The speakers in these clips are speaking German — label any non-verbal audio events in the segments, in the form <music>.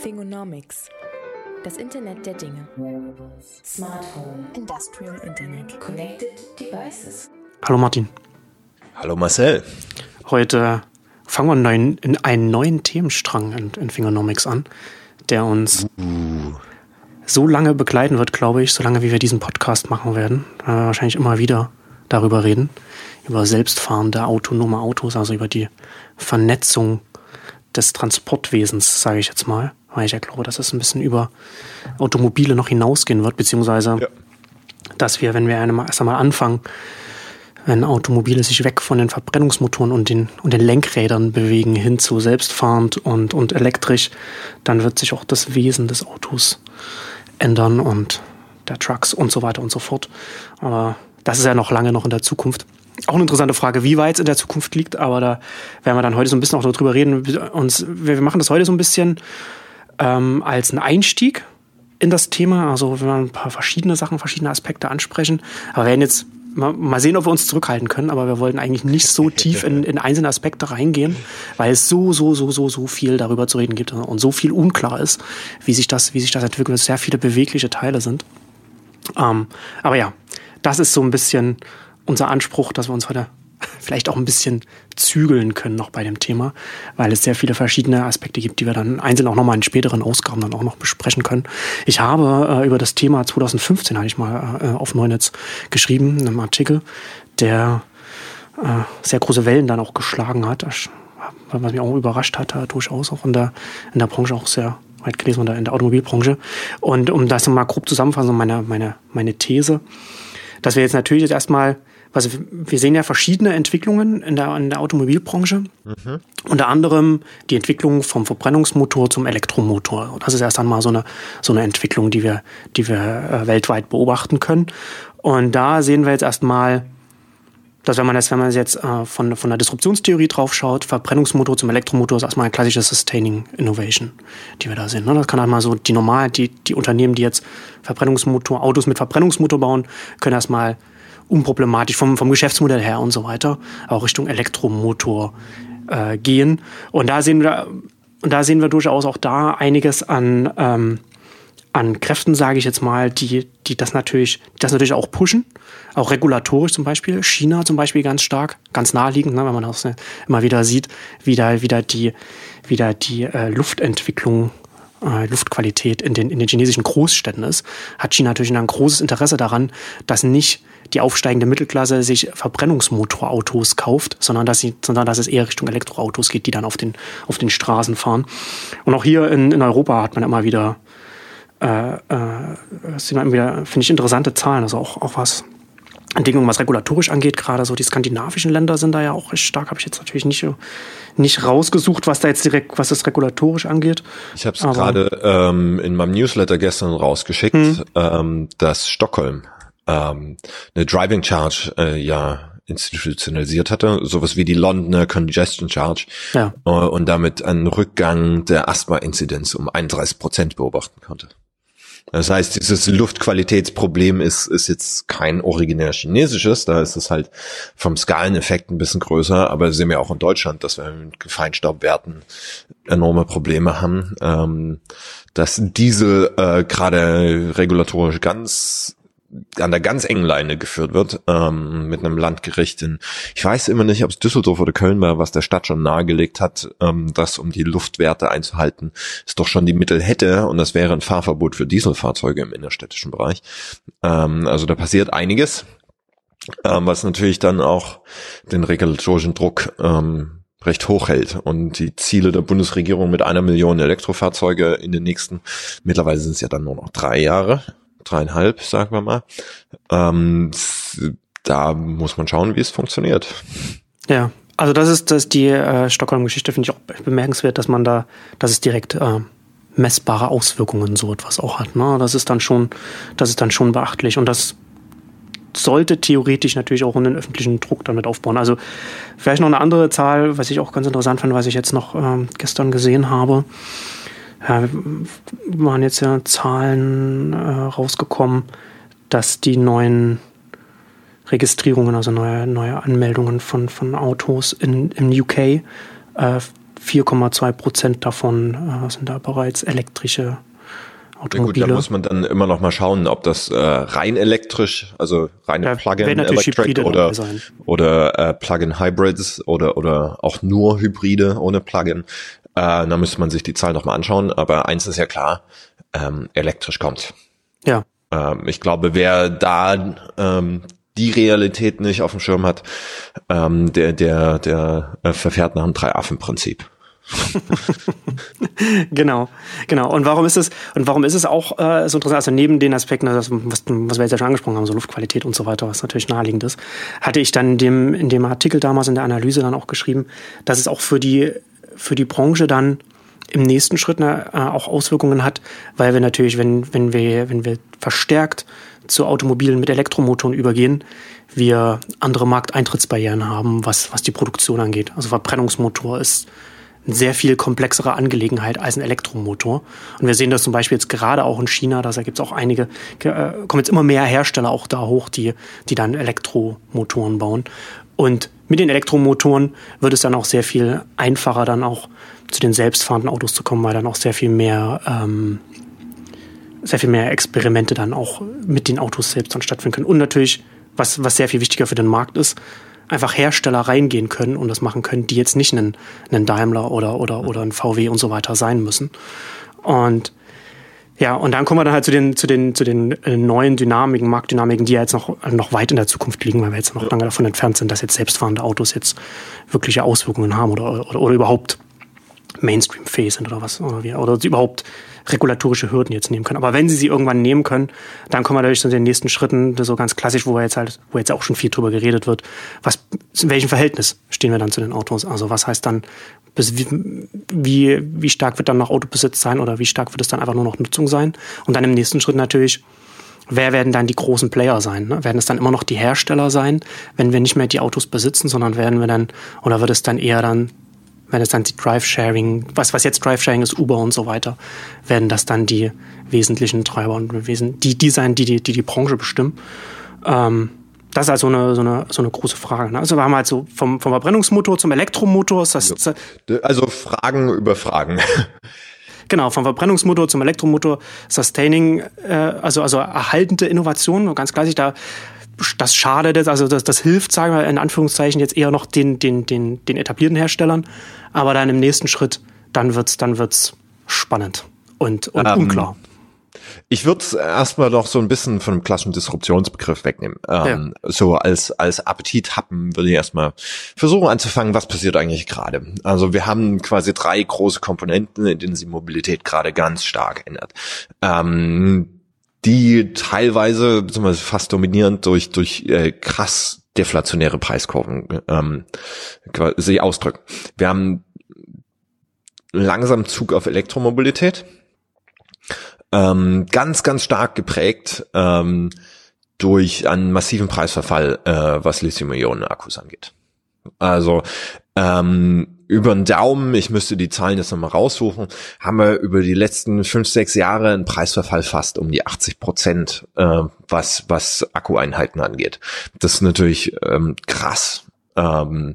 Fingonomics. Das Internet der Dinge. Smart Home. Industrial Internet. Connected Devices. Hallo Martin. Hallo Marcel. Heute fangen wir einen neuen, in einen neuen Themenstrang in, in Fingonomics an, der uns uh. so lange begleiten wird, glaube ich, so lange wie wir diesen Podcast machen werden. Äh, wahrscheinlich immer wieder darüber reden. Über selbstfahrende autonome Autos, also über die Vernetzung des Transportwesens, sage ich jetzt mal. Weil ich ja glaube, dass es ein bisschen über Automobile noch hinausgehen wird, beziehungsweise ja. dass wir, wenn wir erst einmal anfangen, wenn Automobile sich weg von den Verbrennungsmotoren und den, und den Lenkrädern bewegen hin zu selbstfahrend und, und elektrisch, dann wird sich auch das Wesen des Autos ändern und der Trucks und so weiter und so fort. Aber das ist ja noch lange noch in der Zukunft. Auch eine interessante Frage, wie weit es in der Zukunft liegt, aber da werden wir dann heute so ein bisschen auch darüber reden. Uns, wir machen das heute so ein bisschen ähm, als einen Einstieg in das Thema. Also wenn wir ein paar verschiedene Sachen, verschiedene Aspekte ansprechen. Aber wir werden jetzt mal, mal sehen, ob wir uns zurückhalten können, aber wir wollten eigentlich nicht so tief in, in einzelne Aspekte reingehen, weil es so, so, so, so, so viel darüber zu reden gibt und so viel unklar ist, wie sich das, wie sich das entwickelt, sehr viele bewegliche Teile sind. Ähm, aber ja, das ist so ein bisschen unser Anspruch, dass wir uns heute <laughs> vielleicht auch ein bisschen zügeln können noch bei dem Thema, weil es sehr viele verschiedene Aspekte gibt, die wir dann einzeln auch nochmal in späteren Ausgaben dann auch noch besprechen können. Ich habe äh, über das Thema 2015 hatte ich mal äh, auf Neunetz geschrieben, in einem Artikel, der äh, sehr große Wellen dann auch geschlagen hat, was mich auch überrascht hat, durchaus auch in der, in der Branche auch sehr weit gelesen, in der Automobilbranche. Und um das mal grob zusammenfassen, meine, meine, meine These, dass wir jetzt natürlich jetzt erstmal also wir sehen ja verschiedene Entwicklungen in der, in der Automobilbranche. Mhm. Unter anderem die Entwicklung vom Verbrennungsmotor zum Elektromotor. Das ist erst einmal so eine, so eine Entwicklung, die wir, die wir äh, weltweit beobachten können. Und da sehen wir jetzt erstmal, dass wenn man das, wenn man jetzt äh, von, von der Disruptionstheorie drauf schaut, Verbrennungsmotor zum Elektromotor ist erstmal eine klassische Sustaining Innovation, die wir da sehen. Ne? Das kann einmal so die normal, die, die Unternehmen, die jetzt Verbrennungsmotor, Autos mit Verbrennungsmotor bauen, können erstmal unproblematisch vom, vom Geschäftsmodell her und so weiter, auch Richtung Elektromotor äh, gehen. Und da sehen wir, und da sehen wir durchaus auch da einiges an, ähm, an Kräften, sage ich jetzt mal, die, die das natürlich, das natürlich auch pushen, auch regulatorisch zum Beispiel. China zum Beispiel ganz stark, ganz naheliegend, ne, wenn man das immer wieder sieht, wie da wieder die, wieder die äh, Luftentwicklung äh, Luftqualität in den, in den chinesischen Großstädten ist, hat China natürlich ein großes Interesse daran, dass nicht die aufsteigende Mittelklasse sich Verbrennungsmotorautos kauft, sondern dass, sie, sondern dass es eher Richtung Elektroautos geht, die dann auf den, auf den Straßen fahren. Und auch hier in, in Europa hat man immer wieder, äh, äh, immer wieder, finde ich, interessante Zahlen, also auch, auch was Entwicklung, was regulatorisch angeht, gerade so die skandinavischen Länder sind da ja auch recht stark, habe ich jetzt natürlich nicht, nicht rausgesucht, was da jetzt direkt, was das regulatorisch angeht. Ich habe es gerade ähm, in meinem Newsletter gestern rausgeschickt, hm. ähm, dass Stockholm ähm, eine Driving Charge äh, ja institutionalisiert hatte, sowas wie die Londoner Congestion Charge. Ja. äh, und damit einen Rückgang der Asthma-Inzidenz um 31 Prozent beobachten konnte. Das heißt, dieses Luftqualitätsproblem ist, ist jetzt kein originär chinesisches, da ist es halt vom Skaleneffekt ein bisschen größer, aber sehen wir auch in Deutschland, dass wir mit Feinstaubwerten enorme Probleme haben, ähm, dass Diesel äh, gerade regulatorisch ganz an der ganz engen Leine geführt wird, ähm, mit einem Landgericht in, ich weiß immer nicht, ob es Düsseldorf oder Köln war, was der Stadt schon nahegelegt hat, ähm, dass um die Luftwerte einzuhalten, es doch schon die Mittel hätte und das wäre ein Fahrverbot für Dieselfahrzeuge im innerstädtischen Bereich. Ähm, also da passiert einiges, ähm, was natürlich dann auch den regulatorischen Druck ähm, recht hoch hält und die Ziele der Bundesregierung mit einer Million Elektrofahrzeuge in den nächsten, mittlerweile sind es ja dann nur noch drei Jahre, dreieinhalb, sagen wir mal. Ähm, da muss man schauen, wie es funktioniert. Ja, also das ist das die äh, Stockholm-Geschichte finde ich auch bemerkenswert, dass man da, dass es direkt äh, messbare Auswirkungen so etwas auch hat. Ne? Das ist dann schon, das ist dann schon beachtlich und das sollte theoretisch natürlich auch einen öffentlichen Druck damit aufbauen. Also vielleicht noch eine andere Zahl, was ich auch ganz interessant fand, was ich jetzt noch ähm, gestern gesehen habe ja, waren jetzt ja Zahlen äh, rausgekommen, dass die neuen Registrierungen, also neue, neue Anmeldungen von, von Autos in, im UK äh, 4,2 Prozent davon äh, sind da bereits elektrische Automobile. Ja gut, da muss man dann immer noch mal schauen, ob das äh, rein elektrisch, also reine ja, Plug-in Electric oder, oder äh, Plug-in Hybrids oder, oder auch nur Hybride ohne Plug-in. Äh, da müsste man sich die Zahl noch mal anschauen. Aber eins ist ja klar, ähm, elektrisch kommt. Ja. Ähm, ich glaube, wer da ähm, die Realität nicht auf dem Schirm hat, ähm, der, der, der äh, verfährt nach dem Drei-Affen-Prinzip. <laughs> genau, genau. Und warum ist es, und warum ist es auch äh, so interessant, also neben den Aspekten, das, was, was wir jetzt ja schon angesprochen haben, so Luftqualität und so weiter, was natürlich naheliegend ist, hatte ich dann in dem, in dem Artikel damals in der Analyse dann auch geschrieben, dass es auch für die, für die Branche dann im nächsten Schritt äh, auch Auswirkungen hat, weil wir natürlich, wenn, wenn wir, wenn wir verstärkt zu Automobilen mit Elektromotoren übergehen, wir andere Markteintrittsbarrieren haben, was, was die Produktion angeht. Also Verbrennungsmotor ist eine sehr viel komplexere Angelegenheit als ein Elektromotor. Und wir sehen das zum Beispiel jetzt gerade auch in China, da gibt es auch einige, äh, kommen jetzt immer mehr Hersteller auch da hoch, die, die dann Elektromotoren bauen. Und mit den Elektromotoren wird es dann auch sehr viel einfacher, dann auch zu den selbstfahrenden Autos zu kommen, weil dann auch sehr viel mehr, ähm, sehr viel mehr Experimente dann auch mit den Autos selbst dann stattfinden können. Und natürlich, was, was sehr viel wichtiger für den Markt ist, einfach Hersteller reingehen können und das machen können, die jetzt nicht einen, einen Daimler oder, oder, oder ein VW und so weiter sein müssen. Und ja, und dann kommen wir dann halt zu den, zu den, zu den äh, neuen Dynamiken, Marktdynamiken, die ja jetzt noch, noch weit in der Zukunft liegen, weil wir jetzt noch lange davon entfernt sind, dass jetzt selbstfahrende Autos jetzt wirkliche Auswirkungen haben oder, oder, oder überhaupt Mainstream-fähig sind oder was, oder, wie, oder überhaupt regulatorische Hürden jetzt nehmen können. Aber wenn sie sie irgendwann nehmen können, dann kommen wir dadurch zu den nächsten Schritten, so ganz klassisch, wo wir jetzt halt, wo jetzt auch schon viel drüber geredet wird, was, in welchem Verhältnis stehen wir dann zu den Autos? Also was heißt dann, bis, wie, wie, wie stark wird dann noch Autobesitz sein oder wie stark wird es dann einfach nur noch Nutzung sein? Und dann im nächsten Schritt natürlich, wer werden dann die großen Player sein? Ne? Werden es dann immer noch die Hersteller sein, wenn wir nicht mehr die Autos besitzen, sondern werden wir dann, oder wird es dann eher dann wenn es dann die Drive-Sharing, was, was jetzt Drive-Sharing ist, Uber und so weiter, werden das dann die wesentlichen Treiber und die, die sein, die die, die, die Branche bestimmen. Ähm, das ist also eine, so, eine, so eine große Frage. Ne? Also wir haben halt so vom, vom Verbrennungsmotor zum Elektromotor. Das, also, Fragen über Fragen. <laughs> Genau, vom Verbrennungsmotor zum Elektromotor, Sustaining, äh, also, also erhaltende Innovation, ganz klassisch, da das schadet, also das, das hilft, sagen wir in Anführungszeichen, jetzt eher noch den, den, den, den etablierten Herstellern. Aber dann im nächsten Schritt, dann wird's, dann wird's spannend und, und ähm, unklar. Ich würde es erstmal noch so ein bisschen von dem klassischen Disruptionsbegriff wegnehmen. Ähm, ja. So als, als Appetithappen würde ich erstmal versuchen anzufangen, was passiert eigentlich gerade. Also wir haben quasi drei große Komponenten, in denen sich Mobilität gerade ganz stark ändert. Ähm, die teilweise, beziehungsweise fast dominierend durch, durch äh, krass deflationäre Preiskurven ähm, sich ausdrücken. Wir haben langsam Zug auf Elektromobilität, ähm, ganz, ganz stark geprägt ähm, durch einen massiven Preisverfall, äh, was Lithium-Ionen-Akkus angeht. Also ähm, über den Daumen, ich müsste die Zahlen jetzt nochmal raussuchen, haben wir über die letzten fünf, sechs Jahre einen Preisverfall fast um die 80 Prozent, äh, was, was Akkueinheiten angeht. Das ist natürlich ähm, krass. Ähm,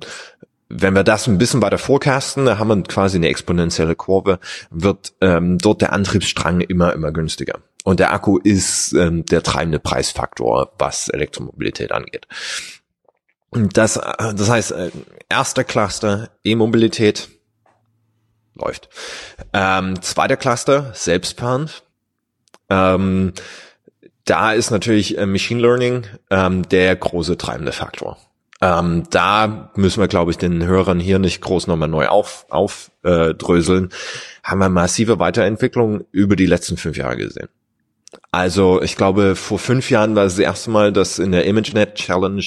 wenn wir das ein bisschen weiter forecasten, da haben wir quasi eine exponentielle Kurve, wird ähm, dort der Antriebsstrang immer, immer günstiger. Und der Akku ist ähm, der treibende Preisfaktor, was Elektromobilität angeht. Das, äh, das heißt, äh, erster Cluster, E-Mobilität, läuft. Ähm, zweiter Cluster, selbstfahrend. Ähm, da ist natürlich äh, Machine Learning ähm, der große treibende Faktor. Ähm, da müssen wir, glaube ich, den Hörern hier nicht groß nochmal neu auf, aufdröseln. Äh, haben wir massive Weiterentwicklungen über die letzten fünf Jahre gesehen. Also ich glaube, vor fünf Jahren war es das erste Mal, dass in der ImageNet Challenge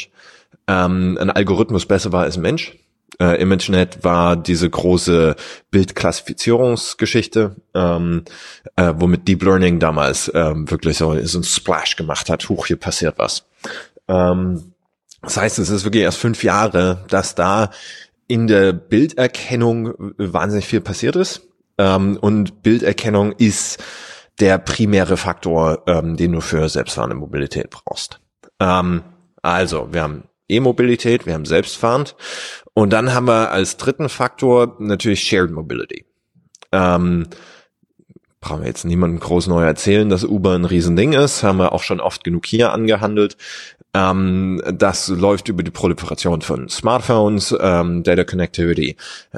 ähm, ein Algorithmus besser war als ein Mensch. Äh, ImageNet war diese große Bildklassifizierungsgeschichte, ähm, äh, womit Deep Learning damals ähm, wirklich so, so ein Splash gemacht hat. Huch, hier passiert was. Ähm, das heißt, es ist wirklich erst fünf Jahre, dass da in der Bilderkennung wahnsinnig viel passiert ist. Ähm, und Bilderkennung ist der primäre Faktor, ähm, den du für selbstfahrende Mobilität brauchst. Ähm, also, wir haben E-Mobilität, wir haben selbstfahrend. Und dann haben wir als dritten Faktor natürlich Shared Mobility. Ähm, brauchen wir jetzt niemandem groß neu erzählen, dass Uber ein Riesending ist, haben wir auch schon oft genug hier angehandelt. Ähm, das läuft über die Proliferation von Smartphones, ähm, Data Connectivity,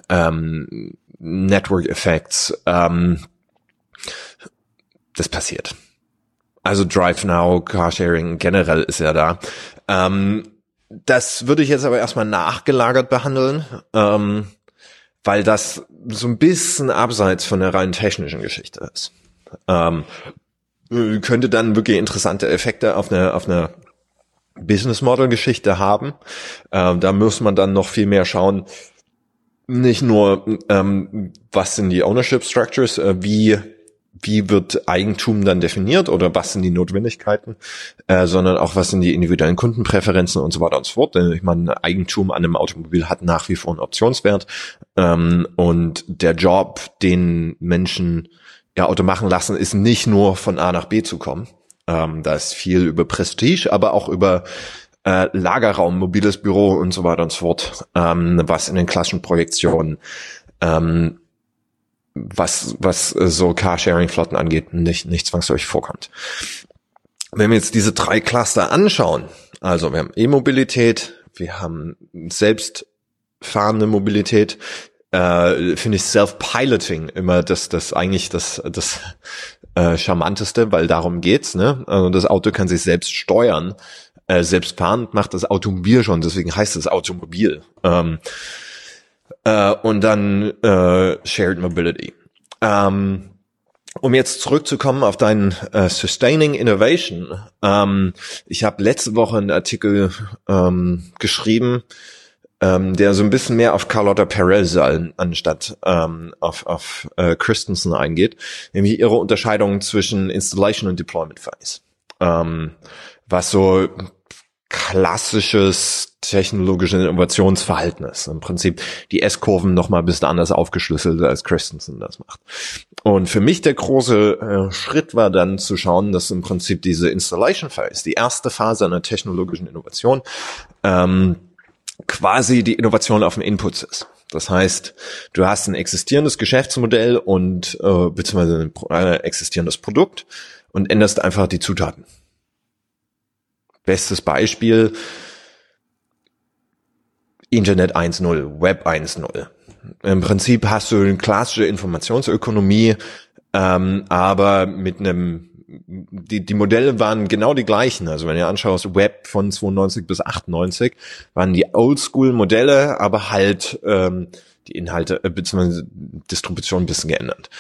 ähm, Network Effects. Ähm, das passiert. Also Drive Now, Carsharing generell ist ja da. Ähm, das würde ich jetzt aber erstmal nachgelagert behandeln, ähm, weil das so ein bisschen abseits von der rein technischen Geschichte ist. Ähm, könnte dann wirklich interessante Effekte auf eine, auf eine Business Model Geschichte haben. Ähm, da muss man dann noch viel mehr schauen, nicht nur, ähm, was sind die Ownership Structures, äh, wie wie wird Eigentum dann definiert oder was sind die Notwendigkeiten, äh, sondern auch was sind die individuellen Kundenpräferenzen und so weiter und so fort. Ich meine, Eigentum an einem Automobil hat nach wie vor einen Optionswert ähm, und der Job, den Menschen ja Auto machen lassen, ist nicht nur von A nach B zu kommen. Ähm, da ist viel über Prestige, aber auch über äh, Lagerraum, mobiles Büro und so weiter und so fort, ähm, was in den klassischen Projektionen, ähm, was, was äh, so Carsharing-Flotten angeht, nicht, nicht zwangsläufig vorkommt. Wenn wir jetzt diese drei Cluster anschauen, also wir haben E-Mobilität, wir haben selbstfahrende Mobilität, äh, finde ich Self-Piloting immer das, das eigentlich das, das äh, charmanteste, weil darum geht's, ne? Also das Auto kann sich selbst steuern äh, selbstfahrend macht das Automobil schon, deswegen heißt es Automobil. Ähm, äh, und dann äh, Shared Mobility. Ähm, um jetzt zurückzukommen auf deinen äh, Sustaining Innovation. Ähm, ich habe letzte Woche einen Artikel ähm, geschrieben, ähm, der so ein bisschen mehr auf Carlotta Perez an, anstatt ähm, auf, auf äh, Christensen eingeht, nämlich ihre Unterscheidung zwischen Installation und Deployment Phase. Ähm, was so klassisches technologisches Innovationsverhalten ist. Im Prinzip die S-Kurven noch mal ein bisschen anders aufgeschlüsselt, als Christensen das macht. Und für mich der große äh, Schritt war dann zu schauen, dass im Prinzip diese Installation Phase, die erste Phase einer technologischen Innovation, ähm, quasi die Innovation auf dem Input ist. Das heißt, du hast ein existierendes Geschäftsmodell und äh, beziehungsweise ein existierendes Produkt und änderst einfach die Zutaten. Bestes Beispiel, Internet 1.0, Web 1.0. Im Prinzip hast du eine klassische Informationsökonomie, ähm, aber mit einem die, die Modelle waren genau die gleichen. Also wenn ihr anschaust, Web von 92 bis 98 waren die Oldschool-Modelle, aber halt ähm, die Inhalte äh, bzw. Distribution ein bisschen geändert.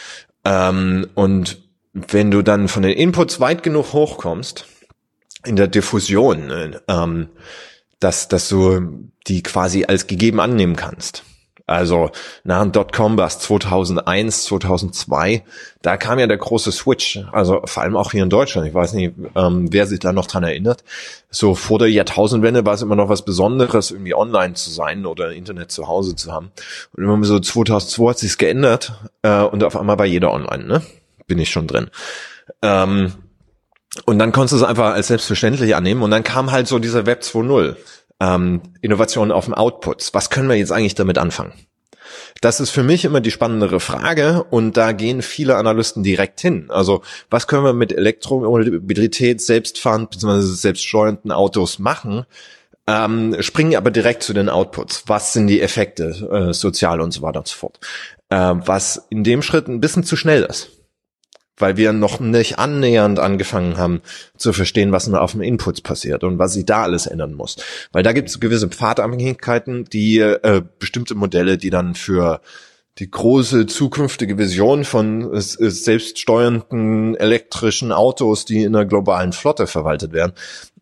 Ähm, und wenn du dann von den Inputs weit genug hochkommst, in der Diffusion, ne, ähm, dass, dass du die quasi als gegeben annehmen kannst. Also nach dem Dotcom war es 2001, 2002, da kam ja der große Switch, also vor allem auch hier in Deutschland, ich weiß nicht, ähm, wer sich da noch dran erinnert, so vor der Jahrtausendwende war es immer noch was Besonderes, irgendwie online zu sein oder Internet zu Hause zu haben. Und immer so 2002 hat sich's geändert äh, und auf einmal war jeder online, ne? Bin ich schon drin. Ähm, und dann konntest du es einfach als selbstverständlich annehmen und dann kam halt so dieser Web 2.0. Ähm, Innovation auf dem Outputs. Was können wir jetzt eigentlich damit anfangen? Das ist für mich immer die spannendere Frage und da gehen viele Analysten direkt hin. Also was können wir mit Elektromobilität, selbstfahrend bzw. selbststeuernden Autos machen? Ähm, springen aber direkt zu den Outputs. Was sind die Effekte äh, sozial und so weiter und so fort? Äh, was in dem Schritt ein bisschen zu schnell ist weil wir noch nicht annähernd angefangen haben zu verstehen, was auf dem Inputs passiert und was sich da alles ändern muss. Weil da gibt es gewisse Pfadabhängigkeiten, die äh, bestimmte Modelle, die dann für die große zukünftige Vision von äh, selbststeuernden elektrischen Autos, die in einer globalen Flotte verwaltet werden,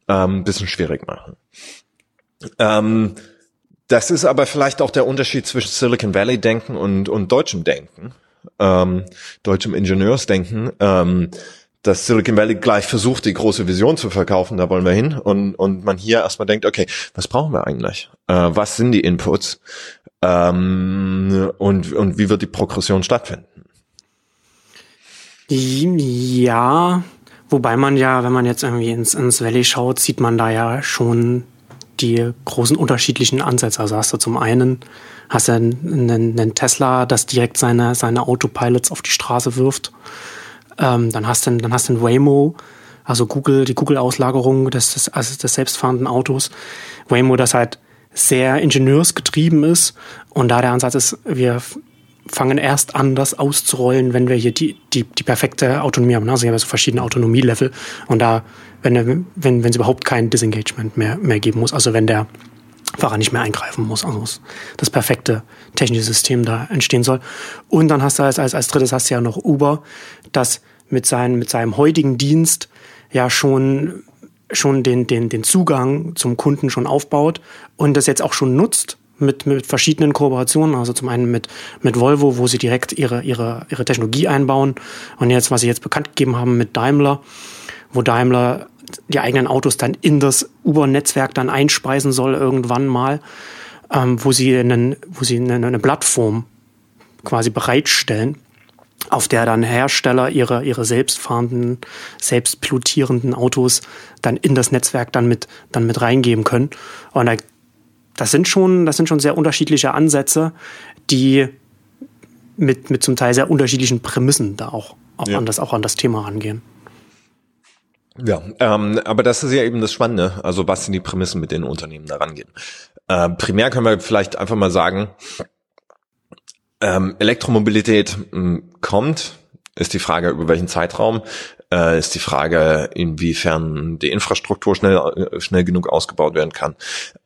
ähm, bisschen schwierig machen. Ähm, das ist aber vielleicht auch der Unterschied zwischen Silicon Valley Denken und, und deutschem Denken ähm, deutschem Ingenieursdenken, ähm, dass Silicon Valley gleich versucht, die große Vision zu verkaufen, da wollen wir hin, und, und man hier erstmal denkt, okay, was brauchen wir eigentlich? Äh, was sind die Inputs? Ähm, und, und wie wird die Progression stattfinden? Ja, wobei man ja, wenn man jetzt irgendwie ins, ins Valley schaut, sieht man da ja schon die großen unterschiedlichen Ansätze. Also hast du zum einen hast du einen, einen Tesla, das direkt seine, seine Autopilots auf die Straße wirft. Ähm, dann hast du, dann hast du ein Waymo, also Google, die Google-Auslagerung des, des, also des selbstfahrenden Autos. Waymo, das halt sehr ingenieursgetrieben ist. Und da der Ansatz ist, wir fangen erst an, das auszurollen, wenn wir hier die, die, die perfekte Autonomie haben. Also wir haben so verschiedene Autonomielevel. Und da, wenn, wenn, wenn es überhaupt kein Disengagement mehr, mehr geben muss, also wenn der Fahrer nicht mehr eingreifen muss, also das perfekte technische System da entstehen soll. Und dann hast du als, als, als drittes hast du ja noch Uber, das mit, seinem mit seinem heutigen Dienst ja schon, schon den, den, den Zugang zum Kunden schon aufbaut und das jetzt auch schon nutzt mit, mit verschiedenen Kooperationen, also zum einen mit, mit Volvo, wo sie direkt ihre, ihre, ihre Technologie einbauen und jetzt, was sie jetzt bekannt gegeben haben mit Daimler, wo Daimler die eigenen Autos dann in das Uber-Netzwerk dann einspeisen soll irgendwann mal, ähm, wo sie einen, wo sie eine, eine Plattform quasi bereitstellen, auf der dann Hersteller ihre, ihre selbstfahrenden, selbstpilotierenden Autos dann in das Netzwerk dann mit, dann mit reingeben können. Und da, das sind schon, das sind schon sehr unterschiedliche Ansätze, die mit, mit zum Teil sehr unterschiedlichen Prämissen da auch, auch, ja. an, das, auch an das Thema rangehen. Ja, ähm, aber das ist ja eben das Spannende. Also was sind die Prämissen, mit denen Unternehmen da rangehen? Äh, primär können wir vielleicht einfach mal sagen, ähm, Elektromobilität mh, hm, kommt, ist die Frage, über welchen Zeitraum, äh, ist die Frage, inwiefern die Infrastruktur schnell, äh, schnell genug ausgebaut werden kann.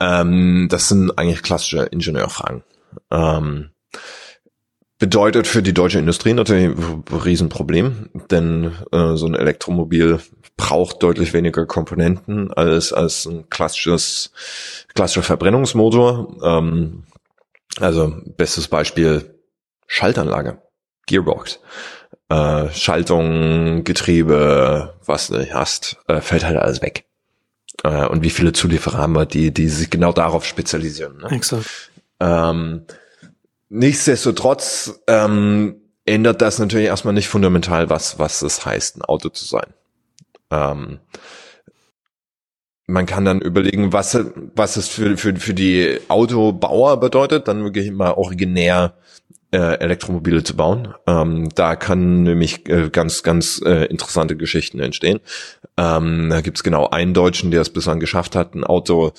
Ähm, das sind eigentlich klassische Ingenieurfragen. Ähm, bedeutet für die deutsche Industrie natürlich ein Riesenproblem, denn äh, so ein Elektromobil braucht deutlich weniger Komponenten als, als ein klassisches, klassischer Verbrennungsmotor. Ähm, also bestes Beispiel Schaltanlage, Gearbox. Äh, Schaltung, Getriebe, was du hast, äh, fällt halt alles weg. Äh, und wie viele Zulieferer haben wir, die, die sich genau darauf spezialisieren. Ne? Exakt. Ähm, nichtsdestotrotz ähm, ändert das natürlich erstmal nicht fundamental was, was es heißt, ein Auto zu sein. Ähm, man kann dann überlegen, was, was es für, für, für die Autobauer bedeutet, dann wirklich immer originär äh, Elektromobile zu bauen. Ähm, da kann nämlich äh, ganz, ganz äh, interessante Geschichten entstehen. Ähm, da gibt's genau einen Deutschen, der es bislang geschafft hat, ein Auto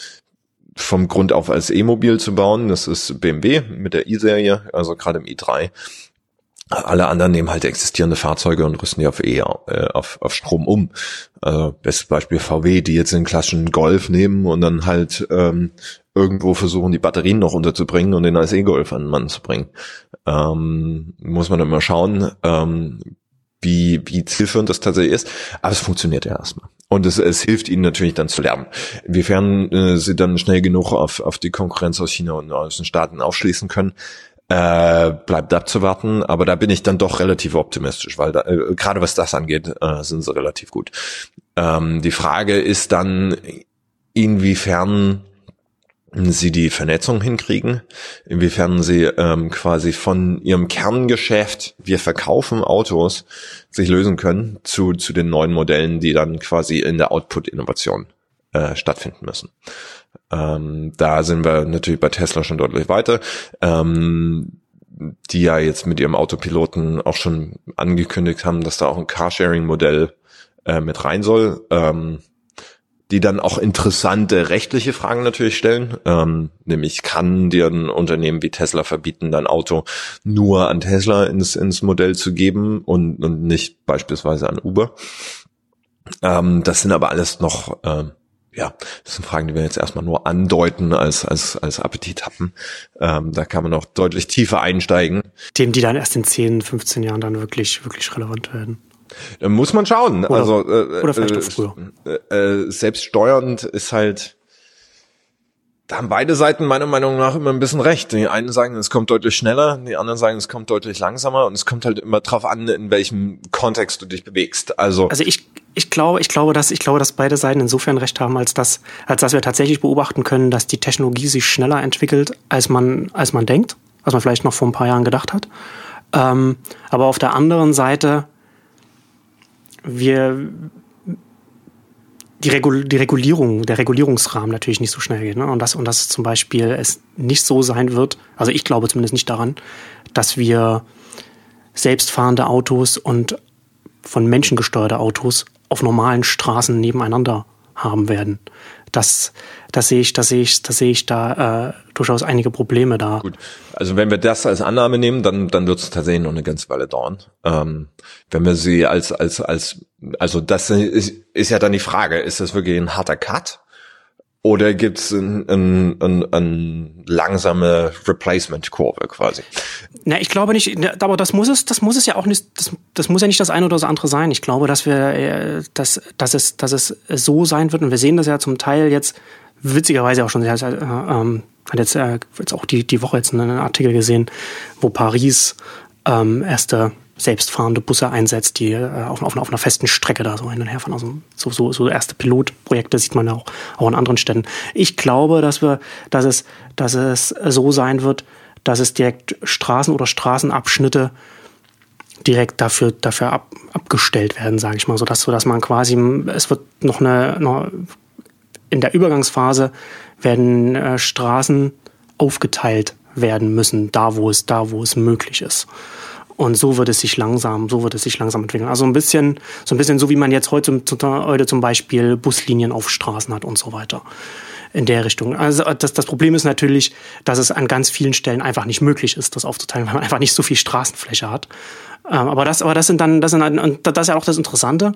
vom Grund auf als E-Mobil zu bauen. Das ist BMW mit der i-Serie, also gerade im i3. Alle anderen nehmen halt existierende Fahrzeuge und rüsten die auf E, äh, auf, auf Strom um. Also bestes Beispiel VW, die jetzt den klassischen Golf nehmen und dann halt ähm, irgendwo versuchen, die Batterien noch unterzubringen und den als E-Golf an den Mann zu bringen. Ähm, muss man immer schauen, ähm, wie, wie zielführend das tatsächlich ist. Aber es funktioniert ja erstmal. Und es, es hilft ihnen natürlich dann zu lernen. Inwiefern äh, sie dann schnell genug auf, auf die Konkurrenz aus China und aus den Staaten aufschließen können, äh, bleibt abzuwarten, aber da bin ich dann doch relativ optimistisch, weil da, äh, gerade was das angeht, äh, sind sie relativ gut. Ähm, die Frage ist dann, inwiefern sie die Vernetzung hinkriegen, inwiefern sie ähm, quasi von ihrem Kerngeschäft, wir verkaufen Autos, sich lösen können zu, zu den neuen Modellen, die dann quasi in der Output-Innovation äh, stattfinden müssen. Ähm, da sind wir natürlich bei Tesla schon deutlich weiter. Ähm, die ja jetzt mit ihrem Autopiloten auch schon angekündigt haben, dass da auch ein Carsharing-Modell äh, mit rein soll. Ähm, die dann auch interessante rechtliche Fragen natürlich stellen. Ähm, nämlich kann dir ein Unternehmen wie Tesla verbieten, dein Auto nur an Tesla ins, ins Modell zu geben und, und nicht beispielsweise an Uber. Ähm, das sind aber alles noch, ähm, ja, das sind Fragen, die wir jetzt erstmal nur andeuten als, als, als Appetit haben. Ähm, da kann man noch deutlich tiefer einsteigen. Themen, die dann erst in 10, 15 Jahren dann wirklich, wirklich relevant werden. Da muss man schauen. Oder, also äh, oder vielleicht äh, früher. Äh, äh, selbststeuernd ist halt. Da haben beide Seiten meiner Meinung nach immer ein bisschen recht. Die einen sagen, es kommt deutlich schneller, die anderen sagen, es kommt deutlich langsamer und es kommt halt immer drauf an, in welchem Kontext du dich bewegst. Also, also ich, ich glaube, ich glaube, dass ich glaube, dass beide Seiten insofern recht haben, als dass, als dass wir tatsächlich beobachten können, dass die Technologie sich schneller entwickelt, als man, als man denkt, als man vielleicht noch vor ein paar Jahren gedacht hat. Ähm, aber auf der anderen Seite wir, die, Regul die Regulierung, der Regulierungsrahmen natürlich nicht so schnell geht. Ne? Und das, und das zum Beispiel es nicht so sein wird, also ich glaube zumindest nicht daran, dass wir selbstfahrende Autos und von Menschen gesteuerte Autos auf normalen Straßen nebeneinander haben werden. Das, das sehe ich, das sehe ich, das sehe ich da äh, durchaus einige Probleme da. Gut, also wenn wir das als Annahme nehmen, dann dann wird es tatsächlich noch eine ganze Weile dauern. Ähm, wenn wir sie als als als also das ist, ist ja dann die Frage, ist das wirklich ein harter Cut oder gibt's ein, ein, ein, ein langsame Replacement-Kurve quasi? Na, ich glaube nicht, aber das muss es, das muss es ja auch nicht, das, das muss ja nicht das eine oder das andere sein. Ich glaube, dass wir, äh, dass, dass es, dass es so sein wird, und wir sehen das ja zum Teil jetzt witzigerweise auch schon, äh, ähm, hat jetzt, äh, jetzt auch die, die Woche jetzt einen Artikel gesehen, wo Paris ähm, erste selbstfahrende Busse einsetzt, die äh, auf, auf, auf, einer festen Strecke da so hin und her fahren. Also so, so, so erste Pilotprojekte sieht man auch, auch in anderen Städten. Ich glaube, dass wir, dass es, dass es so sein wird, dass es direkt Straßen oder Straßenabschnitte direkt dafür, dafür ab, abgestellt werden, sage ich mal, so dass, so dass man quasi, es wird noch eine, noch in der Übergangsphase werden äh, Straßen aufgeteilt werden müssen, da wo es, da wo es möglich ist. Und so wird es sich langsam, so wird es sich langsam entwickeln. Also ein bisschen, so ein bisschen so wie man jetzt heute, heute zum Beispiel Buslinien auf Straßen hat und so weiter. In der Richtung. Also das, das Problem ist natürlich, dass es an ganz vielen Stellen einfach nicht möglich ist, das aufzuteilen, <laughs> weil man einfach nicht so viel Straßenfläche hat. Ähm, aber das, aber das sind dann, das sind dann, das ist ja auch das Interessante,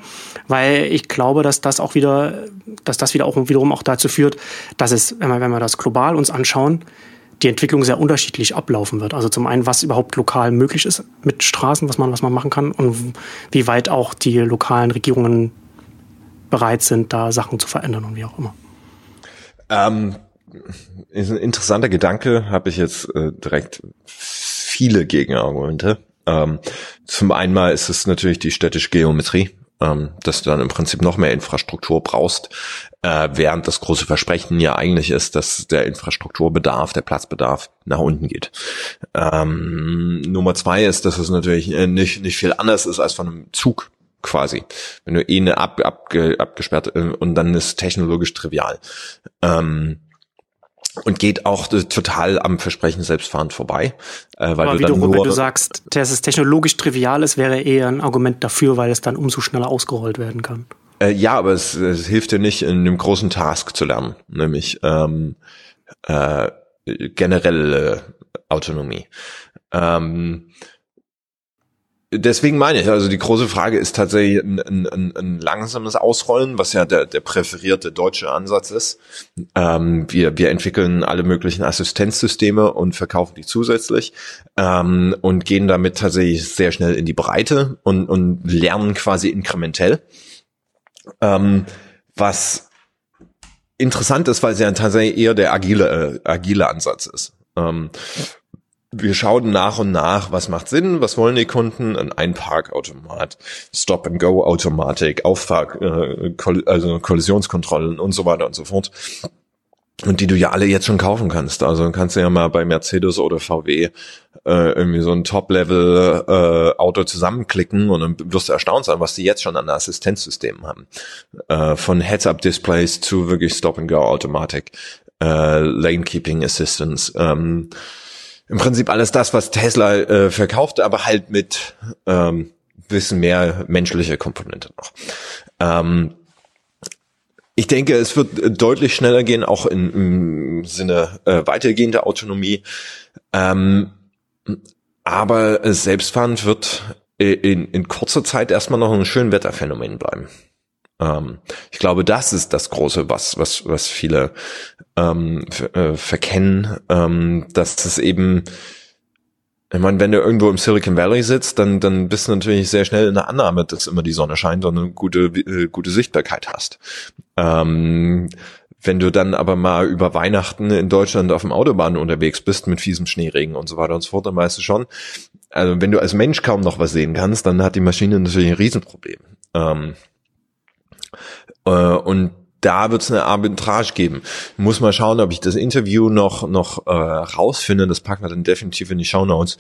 weil ich glaube, dass das auch wieder, dass das wieder auch wiederum auch dazu führt, dass es, wenn wir, wenn wir das global uns anschauen, die Entwicklung sehr unterschiedlich ablaufen wird. Also zum einen, was überhaupt lokal möglich ist mit Straßen, was man, was man machen kann und wie weit auch die lokalen Regierungen bereit sind, da Sachen zu verändern und wie auch immer. Ähm, ist ein interessanter Gedanke, habe ich jetzt äh, direkt viele Gegenargumente. Ähm, zum einen mal ist es natürlich die städtische Geometrie ähm, dass du dann im Prinzip noch mehr Infrastruktur brauchst, äh, während das große Versprechen ja eigentlich ist, dass der Infrastrukturbedarf, der Platzbedarf nach unten geht. Ähm, Nummer zwei ist, dass es natürlich äh, nicht, nicht viel anders ist als von einem Zug quasi. Wenn du eh eine ab, ab, abgesperrt äh, und dann ist technologisch trivial. Ähm, und geht auch äh, total am Versprechen selbstfahrend vorbei. Äh, weil Aber du wiederum, wenn du sagst, dass es technologisch trivial ist, wäre eher ein Argument dafür, weil es dann umso schneller ausgerollt werden kann. Äh, ja, aber es, es hilft dir nicht, in einem großen Task zu lernen, nämlich ähm, äh, generelle Autonomie. Ähm, Deswegen meine ich, also die große Frage ist tatsächlich ein, ein, ein langsames Ausrollen, was ja der, der präferierte deutsche Ansatz ist. Ähm, wir, wir entwickeln alle möglichen Assistenzsysteme und verkaufen die zusätzlich ähm, und gehen damit tatsächlich sehr schnell in die Breite und, und lernen quasi inkrementell. Ähm, was interessant ist, weil es ja tatsächlich eher der agile, äh, agile Ansatz ist. Ähm, wir schauen nach und nach, was macht Sinn, was wollen die Kunden, ein Einparkautomat, Stop-and-Go-Automatik, Auffahrt, äh, also Kollisionskontrollen und so weiter und so fort. Und die du ja alle jetzt schon kaufen kannst. Also kannst du ja mal bei Mercedes oder VW äh, irgendwie so ein Top-Level äh, zusammenklicken und dann wirst du erstaunt sein, was die jetzt schon an Assistenzsystemen haben. Äh, von Heads-Up-Displays zu wirklich Stop-and-Go-Automatik, äh, Lane-Keeping Assistance, ähm, im Prinzip alles das, was Tesla äh, verkauft, aber halt mit ähm, bisschen mehr menschliche Komponente noch. Ähm, ich denke, es wird deutlich schneller gehen, auch in, im Sinne äh, weitergehender Autonomie. Ähm, aber selbstfahrend wird in, in kurzer Zeit erstmal noch ein schön Wetterphänomen bleiben. Ähm, ich glaube, das ist das Große, was, was, was viele ähm, äh, verkennen, ähm, dass es eben, ich meine, wenn du irgendwo im Silicon Valley sitzt, dann, dann bist du natürlich sehr schnell in der Annahme, dass immer die Sonne scheint und eine gute, äh, gute Sichtbarkeit hast. Ähm, wenn du dann aber mal über Weihnachten in Deutschland auf dem Autobahn unterwegs bist mit fiesem Schneeregen und so weiter und so fort, dann weißt du schon, also wenn du als Mensch kaum noch was sehen kannst, dann hat die Maschine natürlich ein Riesenproblem. Ähm, äh, und da wird es eine Arbitrage geben. Muss mal schauen, ob ich das Interview noch noch äh, rausfinde. Das packen wir dann definitiv in die Show Notes.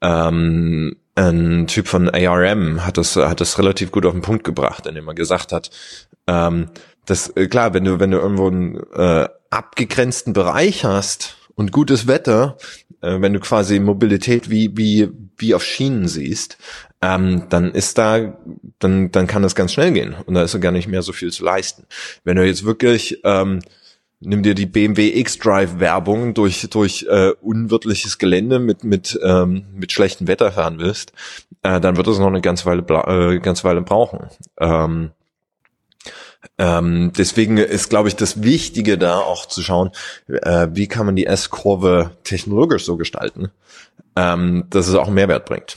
Ähm, ein Typ von ARM hat das hat das relativ gut auf den Punkt gebracht, indem er gesagt hat, ähm, das äh, klar, wenn du wenn du irgendwo einen äh, abgegrenzten Bereich hast und gutes Wetter, äh, wenn du quasi Mobilität wie wie wie auf Schienen siehst, ähm, dann ist da, dann dann kann das ganz schnell gehen und da ist gar nicht mehr so viel zu leisten. Wenn du jetzt wirklich ähm, nimm dir die BMW X-Drive Werbung durch durch äh, unwirtliches Gelände mit mit ähm, mit schlechtem Wetter fahren willst, äh, dann wird es noch eine ganz Weile äh, ganz Weile brauchen. Ähm, ähm, deswegen ist, glaube ich, das Wichtige da auch zu schauen, äh, wie kann man die S-Kurve technologisch so gestalten, ähm, dass es auch einen Mehrwert bringt.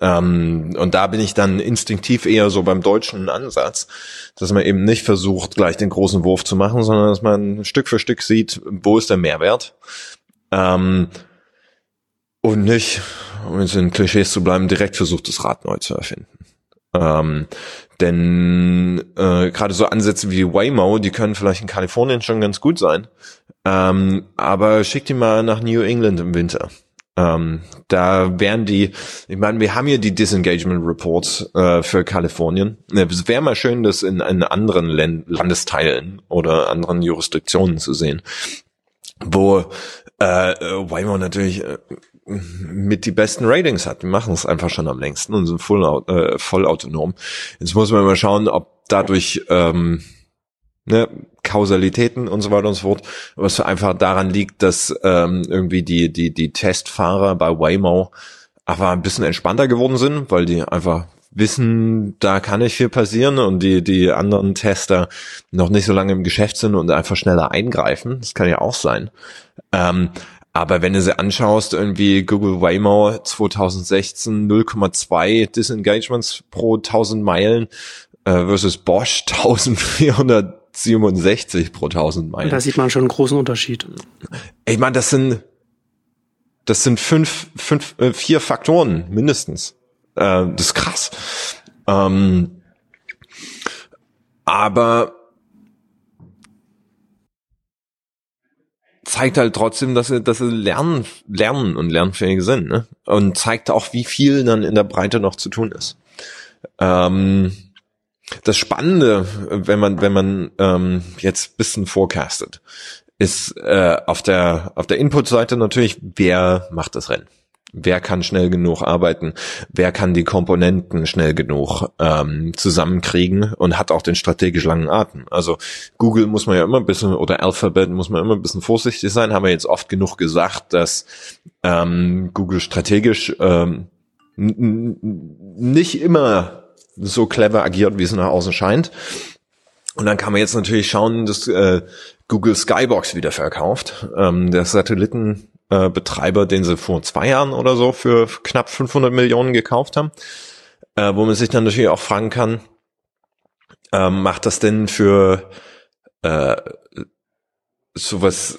Ähm, und da bin ich dann instinktiv eher so beim deutschen Ansatz, dass man eben nicht versucht, gleich den großen Wurf zu machen, sondern dass man Stück für Stück sieht, wo ist der Mehrwert. Ähm, und nicht, um jetzt in Klischees zu bleiben, direkt versucht, das Rad neu zu erfinden. Ähm, denn äh, gerade so Ansätze wie Waymo, die können vielleicht in Kalifornien schon ganz gut sein. Ähm, aber schick die mal nach New England im Winter. Ähm, da wären die, ich meine, wir haben hier die Disengagement Reports äh, für Kalifornien. Es wäre mal schön, das in, in anderen Länd Landesteilen oder anderen Jurisdiktionen zu sehen, wo äh, Waymo natürlich äh, mit die besten Ratings hat. Die machen es einfach schon am längsten und sind voll, äh, voll autonom. Jetzt muss man mal schauen, ob dadurch ähm, ne, Kausalitäten und so weiter und so fort, was einfach daran liegt, dass ähm, irgendwie die, die, die Testfahrer bei Waymo einfach ein bisschen entspannter geworden sind, weil die einfach wissen, da kann nicht viel passieren und die, die anderen Tester noch nicht so lange im Geschäft sind und einfach schneller eingreifen. Das kann ja auch sein. Ähm, aber wenn du sie anschaust, irgendwie Google Waymo 2016 0,2 Disengagements pro 1000 Meilen äh, versus Bosch <laughs> 1467 pro 1000 Meilen. Da sieht man schon einen großen Unterschied. Ich meine, das sind das sind fünf, fünf, äh, vier Faktoren mindestens. Äh, das ist krass. Ähm, aber zeigt halt trotzdem, dass sie, dass sie lernen, lernen und lernfähig sind, ne? Und zeigt auch, wie viel dann in der Breite noch zu tun ist. Ähm, das Spannende, wenn man, wenn man ähm, jetzt bisschen forecastet, ist äh, auf der auf der Input-Seite natürlich, wer macht das Rennen? Wer kann schnell genug arbeiten? Wer kann die Komponenten schnell genug ähm, zusammenkriegen und hat auch den strategisch langen Atem? Also Google muss man ja immer ein bisschen oder Alphabet muss man immer ein bisschen vorsichtig sein. Haben wir jetzt oft genug gesagt, dass ähm, Google strategisch ähm, nicht immer so clever agiert, wie es nach außen scheint. Und dann kann man jetzt natürlich schauen, dass äh, Google Skybox wieder verkauft. Ähm, der Satelliten äh, den sie vor zwei Jahren oder so für knapp 500 Millionen gekauft haben, äh, wo man sich dann natürlich auch fragen kann, äh, macht das denn für äh, sowas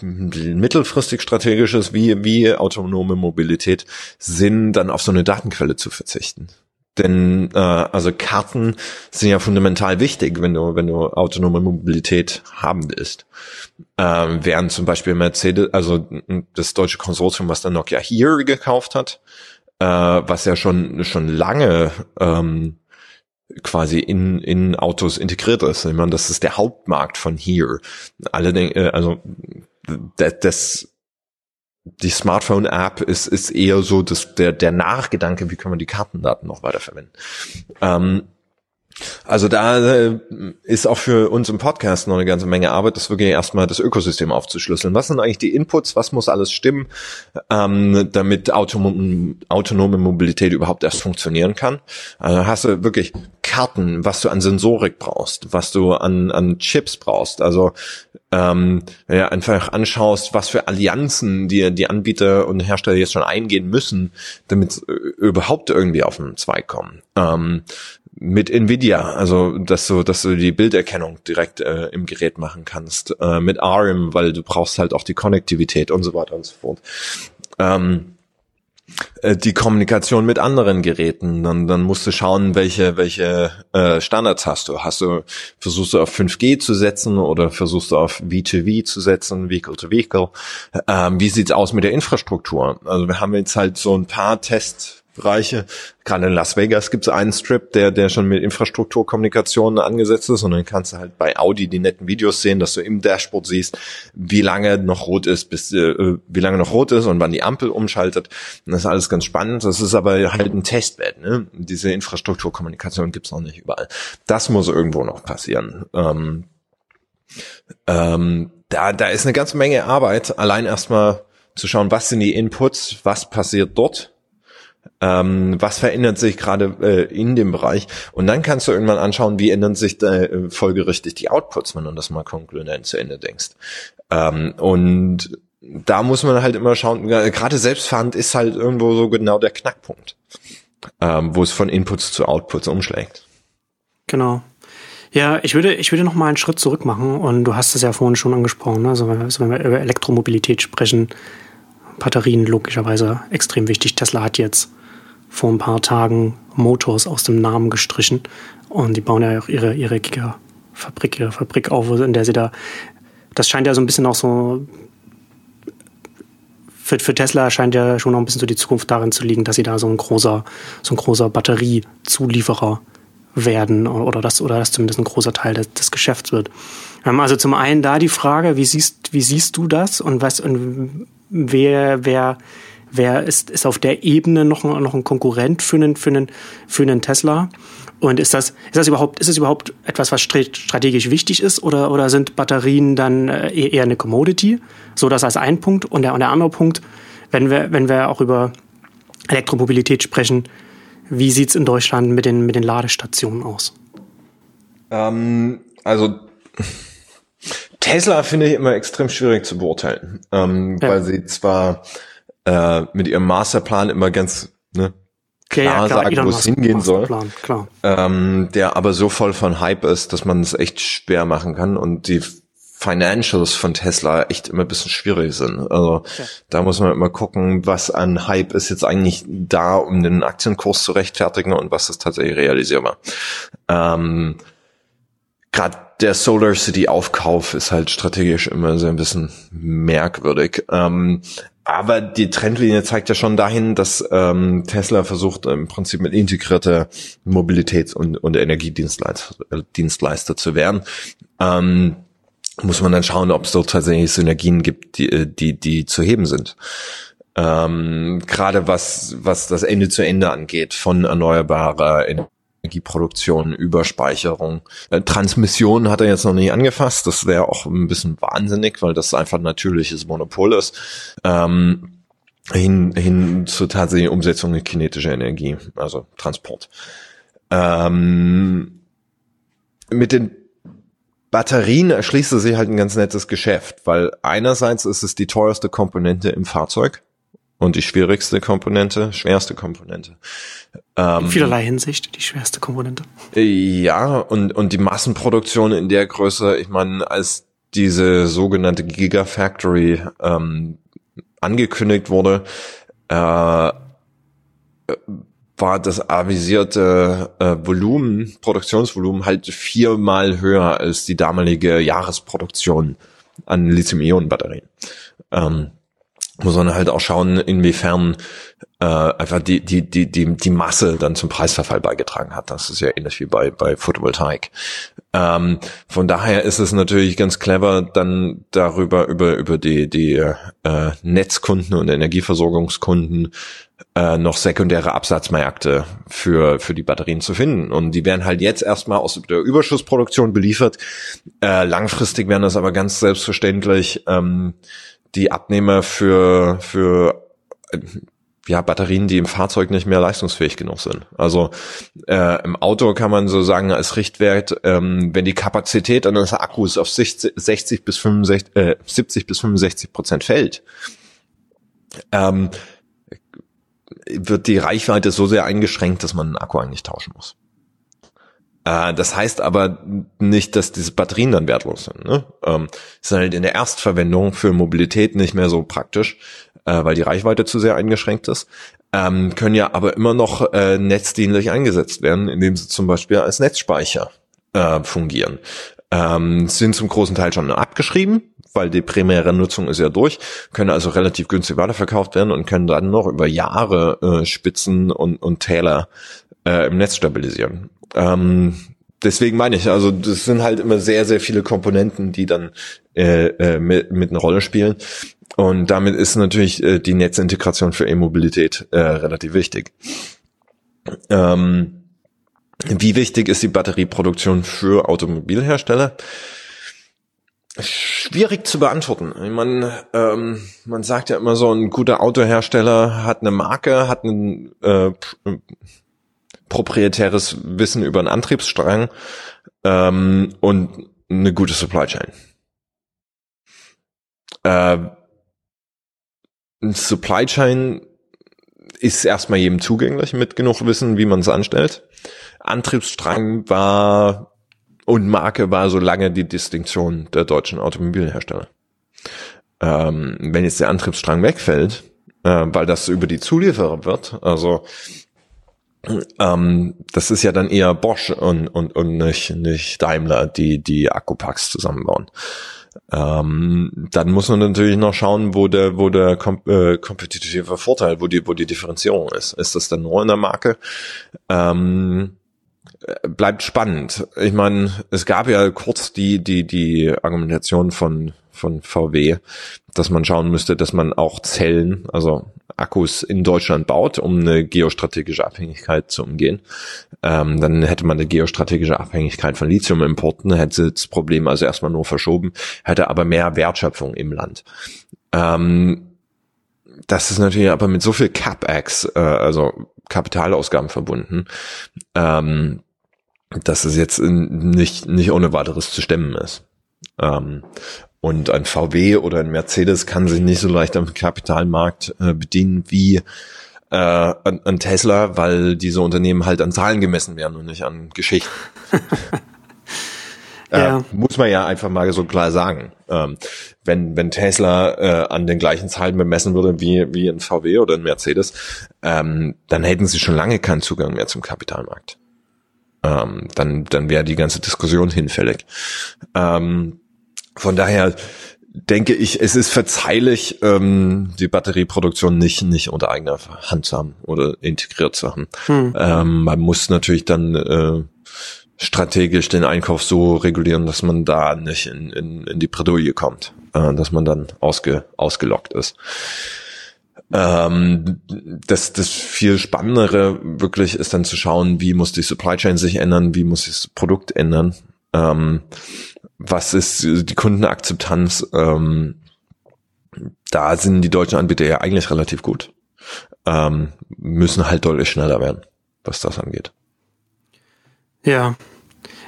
mittelfristig strategisches wie, wie autonome Mobilität Sinn, dann auf so eine Datenquelle zu verzichten? Denn äh, also Karten sind ja fundamental wichtig, wenn du wenn du autonome Mobilität haben willst. Ähm, während zum Beispiel Mercedes, also das deutsche Konsortium, was dann Nokia Here gekauft hat, äh, was ja schon schon lange ähm, quasi in in Autos integriert ist. Ich meine, das ist der Hauptmarkt von Here. Alle denken, äh, also das, das die Smartphone-App ist, ist eher so das, der, der Nachgedanke, wie können wir die Kartendaten noch weiterverwenden. Ähm, also da äh, ist auch für uns im Podcast noch eine ganze Menge Arbeit, das wirklich erstmal das Ökosystem aufzuschlüsseln. Was sind eigentlich die Inputs? Was muss alles stimmen, ähm, damit autonom, autonome Mobilität überhaupt erst funktionieren kann? Also hast du wirklich Karten, was du an Sensorik brauchst, was du an, an Chips brauchst. Also ähm, du einfach anschaust, was für Allianzen die, die Anbieter und Hersteller jetzt schon eingehen müssen, damit überhaupt irgendwie auf den Zweig kommen. Ähm, mit Nvidia, also dass du, dass du die Bilderkennung direkt äh, im Gerät machen kannst, äh, mit ARM, weil du brauchst halt auch die Konnektivität und so weiter und so fort. Ähm, äh, die Kommunikation mit anderen Geräten, dann, dann musst du schauen, welche, welche äh, Standards hast du. Hast du, versuchst du auf 5G zu setzen oder versuchst du auf V2V zu setzen, Vehicle to Vehicle? Ähm, wie sieht's aus mit der Infrastruktur? Also wir haben jetzt halt so ein paar Test Bereiche. Gerade in Las Vegas gibt es einen Strip, der, der schon mit Infrastrukturkommunikation angesetzt ist und dann kannst du halt bei Audi die netten Videos sehen, dass du im Dashboard siehst, wie lange noch rot ist, bis äh, wie lange noch rot ist und wann die Ampel umschaltet. Und das ist alles ganz spannend. Das ist aber halt ein Testbed. Ne? Diese Infrastrukturkommunikation gibt's noch nicht überall. Das muss irgendwo noch passieren. Ähm, ähm, da, da ist eine ganze Menge Arbeit, allein erstmal zu schauen, was sind die Inputs, was passiert dort, ähm, was verändert sich gerade äh, in dem Bereich und dann kannst du irgendwann anschauen, wie ändern sich äh, folgerichtig die Outputs, wenn du das mal konkurrent zu Ende denkst. Ähm, und da muss man halt immer schauen, gerade selbstfahrend ist halt irgendwo so genau der Knackpunkt, ähm, wo es von Inputs zu Outputs umschlägt. Genau. Ja, ich würde, ich würde noch mal einen Schritt zurück machen und du hast es ja vorhin schon angesprochen, ne? also, also wenn wir über Elektromobilität sprechen, Batterien logischerweise extrem wichtig. Tesla hat jetzt vor ein paar Tagen Motors aus dem Namen gestrichen und die bauen ja auch ihre, ihre Gigafabrik, ihre Fabrik auf, in der sie da, das scheint ja so ein bisschen auch so, für, für Tesla scheint ja schon noch ein bisschen so die Zukunft darin zu liegen, dass sie da so ein großer, so ein großer Batteriezulieferer werden oder das, oder das zumindest ein großer Teil des, des Geschäfts wird. Ähm, also zum einen da die Frage, wie siehst, wie siehst du das und was, und wer, wer, wer ist, ist auf der Ebene noch, ein, noch ein Konkurrent für einen, für einen, für einen Tesla? Und ist das, ist das überhaupt, ist das überhaupt etwas, was strategisch wichtig ist oder, oder sind Batterien dann äh, eher eine Commodity? So das als ein Punkt. Und der, und der andere Punkt, wenn wir, wenn wir auch über Elektromobilität sprechen, wie sieht's in Deutschland mit den, mit den Ladestationen aus? Ähm, also, Tesla finde ich immer extrem schwierig zu beurteilen, ähm, ja. weil sie zwar äh, mit ihrem Masterplan immer ganz ne, klar, ja, ja, klar sagen, wo es hingehen soll, ähm, der aber so voll von Hype ist, dass man es echt schwer machen kann und die Financials von Tesla echt immer ein bisschen schwierig sind. Also ja. da muss man immer gucken, was an Hype ist jetzt eigentlich da, um den Aktienkurs zu rechtfertigen und was ist tatsächlich realisierbar. Ähm, Gerade der Solar City Aufkauf ist halt strategisch immer so ein bisschen merkwürdig. Ähm, aber die Trendlinie zeigt ja schon dahin, dass ähm, Tesla versucht im Prinzip mit integrierter Mobilitäts- und, und Energiedienstleister zu werden. Ähm, muss man dann schauen, ob es dort tatsächlich Synergien gibt, die, äh, die, die zu heben sind. Ähm, Gerade was, was das Ende zu Ende angeht, von erneuerbarer Energieproduktion, Überspeicherung. Transmission hat er jetzt noch nicht angefasst. Das wäre auch ein bisschen wahnsinnig, weil das einfach ein natürliches Monopol ist. Ähm, hin, hin zur tatsächlichen Umsetzung in kinetischer Energie, also Transport. Ähm, mit den Batterien erschließt sich halt ein ganz nettes Geschäft, weil einerseits ist es die teuerste Komponente im Fahrzeug und die schwierigste Komponente, schwerste Komponente. Ähm, in vielerlei Hinsicht die schwerste Komponente. Ja, und, und die Massenproduktion in der Größe, ich meine, als diese sogenannte Gigafactory ähm, angekündigt wurde, äh, war das avisierte äh, Volumen, Produktionsvolumen halt viermal höher als die damalige Jahresproduktion an Lithium-Ionen-Batterien. Ähm, muss man halt auch schauen, inwiefern äh, einfach die, die, die, die, die Masse dann zum Preisverfall beigetragen hat. Das ist ja ähnlich wie bei, bei Photovoltaik. Ähm, von daher ist es natürlich ganz clever, dann darüber, über, über die, die äh, Netzkunden und Energieversorgungskunden äh, noch sekundäre Absatzmärkte für, für die Batterien zu finden. Und die werden halt jetzt erstmal aus der Überschussproduktion beliefert. Äh, langfristig werden das aber ganz selbstverständlich ähm, die Abnehmer für, für äh, ja, Batterien, die im Fahrzeug nicht mehr leistungsfähig genug sind. Also äh, im Auto kann man so sagen als Richtwert, ähm, wenn die Kapazität eines Akkus auf 60, 60 bis 65, äh, 70 bis 65 Prozent fällt, ähm, wird die Reichweite so sehr eingeschränkt, dass man einen Akku eigentlich tauschen muss. Äh, das heißt aber nicht, dass diese Batterien dann wertlos sind. Ne? Ähm, sind halt in der Erstverwendung für Mobilität nicht mehr so praktisch, äh, weil die Reichweite zu sehr eingeschränkt ist. Ähm, können ja aber immer noch äh, netzdienlich eingesetzt werden, indem sie zum Beispiel als Netzspeicher äh, fungieren. Ähm, sind zum großen Teil schon abgeschrieben, weil die primäre Nutzung ist ja durch, können also relativ günstig weiterverkauft werden und können dann noch über Jahre äh, Spitzen und, und Täler äh, im Netz stabilisieren. Ähm, deswegen meine ich, also das sind halt immer sehr, sehr viele Komponenten, die dann äh, äh, mit, mit einer Rolle spielen. Und damit ist natürlich äh, die Netzintegration für E-Mobilität äh, relativ wichtig. Ähm, wie wichtig ist die Batterieproduktion für Automobilhersteller? Schwierig zu beantworten. Ich meine, ähm, man sagt ja immer so, ein guter Autohersteller hat eine Marke, hat ein äh, proprietäres Wissen über einen Antriebsstrang ähm, und eine gute Supply Chain. Äh, Supply Chain ist erstmal jedem zugänglich mit genug Wissen, wie man es anstellt. Antriebsstrang war und Marke war so lange die Distinktion der deutschen Automobilhersteller. Ähm, wenn jetzt der Antriebsstrang wegfällt, äh, weil das über die Zulieferer wird, also ähm, das ist ja dann eher Bosch und, und, und nicht, nicht Daimler, die die Akkupacks zusammenbauen. Ähm, dann muss man natürlich noch schauen, wo der, wo der kom äh, kompetitive Vorteil, wo die, wo die Differenzierung ist. Ist das dann nur in der Marke? Ähm, bleibt spannend. Ich meine, es gab ja kurz die, die, die Argumentation von, von VW, dass man schauen müsste, dass man auch Zellen, also Akkus in Deutschland baut, um eine geostrategische Abhängigkeit zu umgehen. Ähm, dann hätte man eine geostrategische Abhängigkeit von Lithiumimporten, hätte das Problem also erstmal nur verschoben, hätte aber mehr Wertschöpfung im Land. Ähm, das ist natürlich aber mit so viel CapEx, äh, also Kapitalausgaben verbunden, ähm, dass es jetzt nicht, nicht ohne weiteres zu stemmen ist. Ähm, und ein VW oder ein Mercedes kann sich nicht so leicht am Kapitalmarkt äh, bedienen wie äh, ein, ein Tesla, weil diese Unternehmen halt an Zahlen gemessen werden und nicht an Geschichten. <laughs> ja. Äh, muss man ja einfach mal so klar sagen. Ähm, wenn, wenn Tesla äh, an den gleichen Zahlen bemessen würde wie, wie ein VW oder ein Mercedes, ähm, dann hätten sie schon lange keinen Zugang mehr zum Kapitalmarkt. Ähm, dann, dann wäre die ganze Diskussion hinfällig. Ähm, von daher denke ich, es ist verzeihlich, ähm, die Batterieproduktion nicht, nicht unter eigener Hand zu haben oder integriert zu haben. Hm. Ähm, man muss natürlich dann äh, strategisch den Einkauf so regulieren, dass man da nicht in, in, in die Bredouille kommt, äh, dass man dann ausge, ausgelockt ist. Ähm, das, das viel Spannendere wirklich ist dann zu schauen, wie muss die Supply Chain sich ändern, wie muss das Produkt ändern. Ähm, was ist die Kundenakzeptanz? Ähm, da sind die deutschen Anbieter ja eigentlich relativ gut. Ähm, müssen halt deutlich schneller werden, was das angeht. Ja.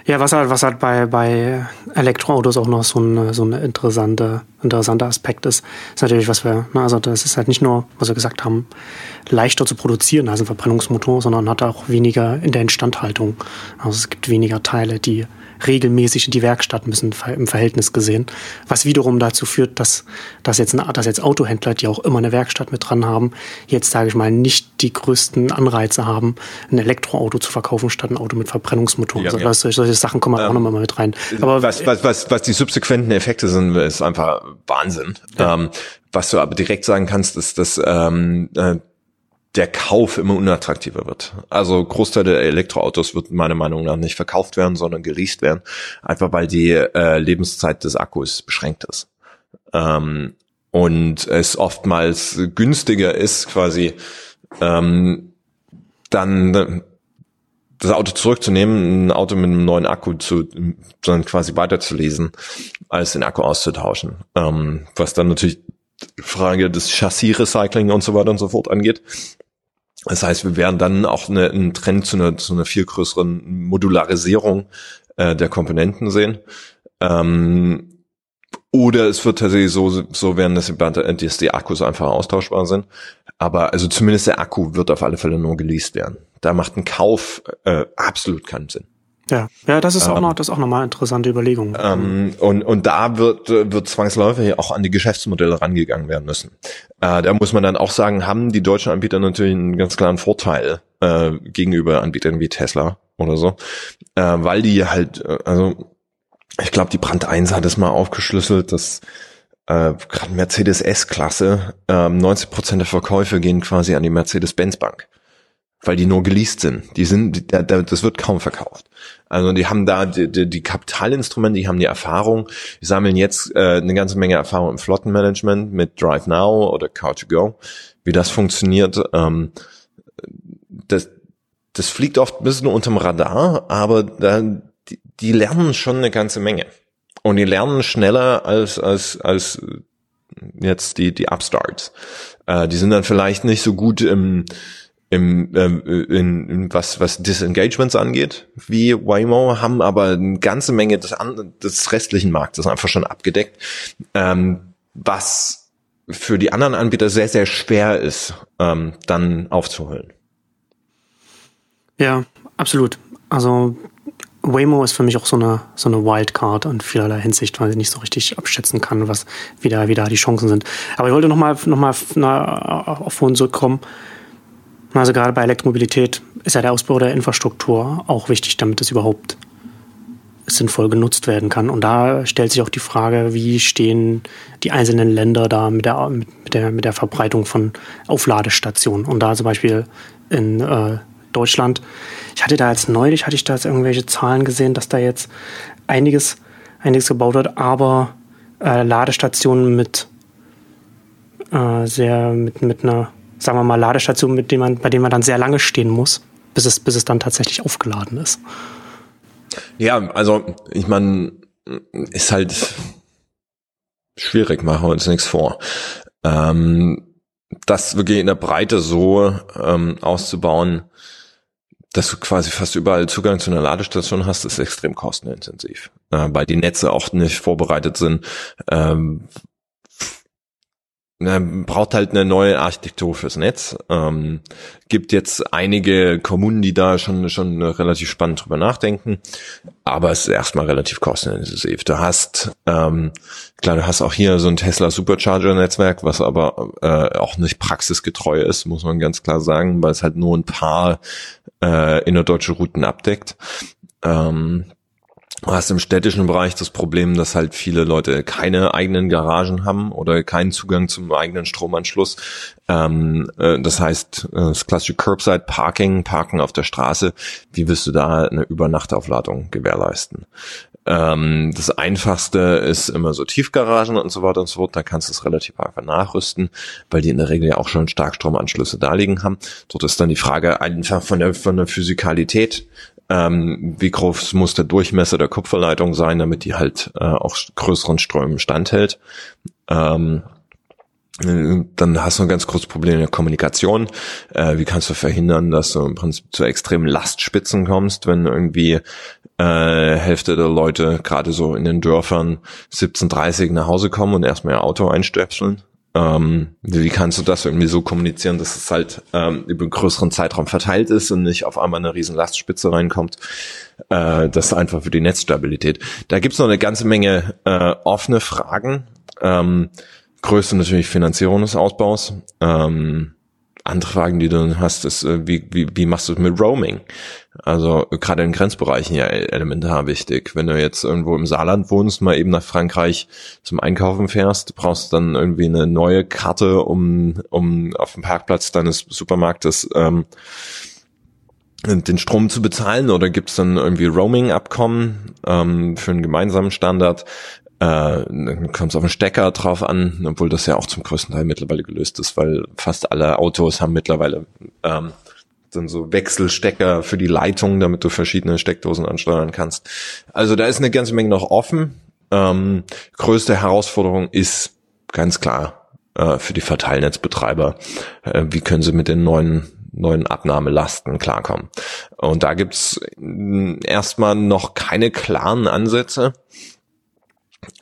Ja, was halt, was halt bei, bei Elektroautos auch noch so ein, so ein interessante, interessanter Aspekt ist, ist natürlich, was wir, ne, also das ist halt nicht nur, was wir gesagt haben, leichter zu produzieren als ein Verbrennungsmotor, sondern hat auch weniger in der Instandhaltung. Also es gibt weniger Teile, die regelmäßig in die Werkstatt müssen im Verhältnis gesehen, was wiederum dazu führt, dass, dass, jetzt, dass jetzt Autohändler, die auch immer eine Werkstatt mit dran haben, jetzt sage ich mal nicht die größten Anreize haben, ein Elektroauto zu verkaufen statt ein Auto mit Verbrennungsmotor. Ja, also, ja. Solche, solche Sachen kommen ähm, auch nochmal mit rein. Aber was, was, was, was die subsequenten Effekte sind, ist einfach Wahnsinn. Ja. Ähm, was du aber direkt sagen kannst, ist, dass ähm, äh, der Kauf immer unattraktiver wird. Also Großteil der Elektroautos wird meiner Meinung nach nicht verkauft werden, sondern geleast werden, einfach weil die äh, Lebenszeit des Akkus beschränkt ist. Ähm, und es oftmals günstiger ist, quasi ähm, dann das Auto zurückzunehmen, ein Auto mit einem neuen Akku zu, dann quasi weiterzulesen, als den Akku auszutauschen. Ähm, was dann natürlich Frage des Chassis-Recycling und so weiter und so fort angeht. Das heißt, wir werden dann auch eine, einen Trend zu einer, zu einer viel größeren Modularisierung äh, der Komponenten sehen. Ähm, oder es wird tatsächlich so, so werden, dass die, dass die Akkus einfach austauschbar sind. Aber also zumindest der Akku wird auf alle Fälle nur geleast werden. Da macht ein Kauf äh, absolut keinen Sinn. Ja, ja, das ist auch ähm, noch, das ist auch nochmal interessante Überlegung. Ähm, und, und da wird, wird zwangsläufig auch an die Geschäftsmodelle rangegangen werden müssen. Äh, da muss man dann auch sagen, haben die deutschen Anbieter natürlich einen ganz klaren Vorteil äh, gegenüber Anbietern wie Tesla oder so, äh, weil die halt, äh, also ich glaube, die Brand 1 hat es mal aufgeschlüsselt, dass äh, gerade Mercedes S-Klasse, ähm, 90 Prozent der Verkäufe gehen quasi an die Mercedes-Benz-Bank weil die nur geleast sind. Die sind, das wird kaum verkauft. Also die haben da die, die, die Kapitalinstrumente, die haben die Erfahrung, die sammeln jetzt äh, eine ganze Menge Erfahrung im Flottenmanagement mit Drive Now oder Car2Go, wie das funktioniert. Ähm, das, das fliegt oft ein bisschen unterm Radar, aber da, die, die lernen schon eine ganze Menge. Und die lernen schneller als, als, als jetzt die, die Upstarts. Äh, die sind dann vielleicht nicht so gut im im, ähm, in, in was, was Disengagements angeht, wie Waymo, haben aber eine ganze Menge des, des restlichen Marktes einfach schon abgedeckt, ähm, was für die anderen Anbieter sehr, sehr schwer ist, ähm, dann aufzuholen. Ja, absolut. Also Waymo ist für mich auch so eine, so eine Wildcard in vielerlei Hinsicht, weil ich nicht so richtig abschätzen kann, was wieder, wieder die Chancen sind. Aber ich wollte nochmal noch mal, auf vorhin zurückkommen. Also gerade bei Elektromobilität ist ja der Ausbau der Infrastruktur auch wichtig, damit es überhaupt sinnvoll genutzt werden kann. Und da stellt sich auch die Frage, wie stehen die einzelnen Länder da mit der, mit der, mit der Verbreitung von Aufladestationen. Und da zum Beispiel in äh, Deutschland, ich hatte da jetzt neulich, hatte ich da jetzt irgendwelche Zahlen gesehen, dass da jetzt einiges, einiges gebaut wird, aber äh, Ladestationen mit äh, sehr, mit, mit einer sagen wir mal, Ladestationen, mit denen man, bei denen man dann sehr lange stehen muss, bis es, bis es dann tatsächlich aufgeladen ist. Ja, also ich meine, ist halt schwierig, machen wir uns nichts vor. Ähm, das wirklich in der Breite so ähm, auszubauen, dass du quasi fast überall Zugang zu einer Ladestation hast, ist extrem kostenintensiv, äh, weil die Netze auch nicht vorbereitet sind, ähm, braucht halt eine neue Architektur fürs Netz. Ähm, gibt jetzt einige Kommunen, die da schon schon relativ spannend drüber nachdenken, aber es ist erstmal relativ kostenintensiv. Du hast ähm, klar, du hast auch hier so ein Tesla Supercharger Netzwerk, was aber äh, auch nicht praxisgetreu ist, muss man ganz klar sagen, weil es halt nur ein paar äh, innerdeutsche Routen abdeckt. Ähm, Du hast im städtischen Bereich das Problem, dass halt viele Leute keine eigenen Garagen haben oder keinen Zugang zum eigenen Stromanschluss. Ähm, äh, das heißt, äh, das klassische Curbside Parking, Parken auf der Straße. Wie wirst du da eine Übernachtaufladung gewährleisten? Ähm, das einfachste ist immer so Tiefgaragen und so weiter und so fort. Da kannst du es relativ einfach nachrüsten, weil die in der Regel ja auch schon Starkstromanschlüsse da liegen haben. Dort ist dann die Frage einfach von der, von der Physikalität ähm, wie groß muss der Durchmesser der Kupferleitung sein, damit die halt äh, auch größeren Strömen standhält. Ähm, dann hast du ein ganz großes Problem in der Kommunikation. Äh, wie kannst du verhindern, dass du im Prinzip zu extremen Lastspitzen kommst, wenn irgendwie äh, Hälfte der Leute gerade so in den Dörfern 17.30 nach Hause kommen und erstmal ihr Auto einstöpseln? Ähm, wie kannst du das irgendwie so kommunizieren, dass es halt ähm, über einen größeren Zeitraum verteilt ist und nicht auf einmal eine riesen Lastspitze reinkommt? Äh, das ist einfach für die Netzstabilität. Da gibt's noch eine ganze Menge äh, offene Fragen. Ähm, größte natürlich Finanzierung des Ausbaus. Ähm, andere Fragen, die du dann hast, ist, äh, wie, wie, wie machst du es mit Roaming? Also gerade in Grenzbereichen ja elementar wichtig. Wenn du jetzt irgendwo im Saarland wohnst, mal eben nach Frankreich zum Einkaufen fährst, brauchst du dann irgendwie eine neue Karte, um, um auf dem Parkplatz deines Supermarktes ähm, den Strom zu bezahlen oder gibt es dann irgendwie Roaming-Abkommen ähm, für einen gemeinsamen Standard? Äh, dann kommt es auf den Stecker drauf an, obwohl das ja auch zum größten Teil mittlerweile gelöst ist, weil fast alle Autos haben mittlerweile ähm, dann so Wechselstecker für die Leitung, damit du verschiedene Steckdosen ansteuern kannst. Also da ist eine ganze Menge noch offen. Ähm, größte Herausforderung ist ganz klar äh, für die Verteilnetzbetreiber, äh, wie können sie mit den neuen neuen Abnahmelasten klarkommen. Und da gibt's mm, erstmal noch keine klaren Ansätze.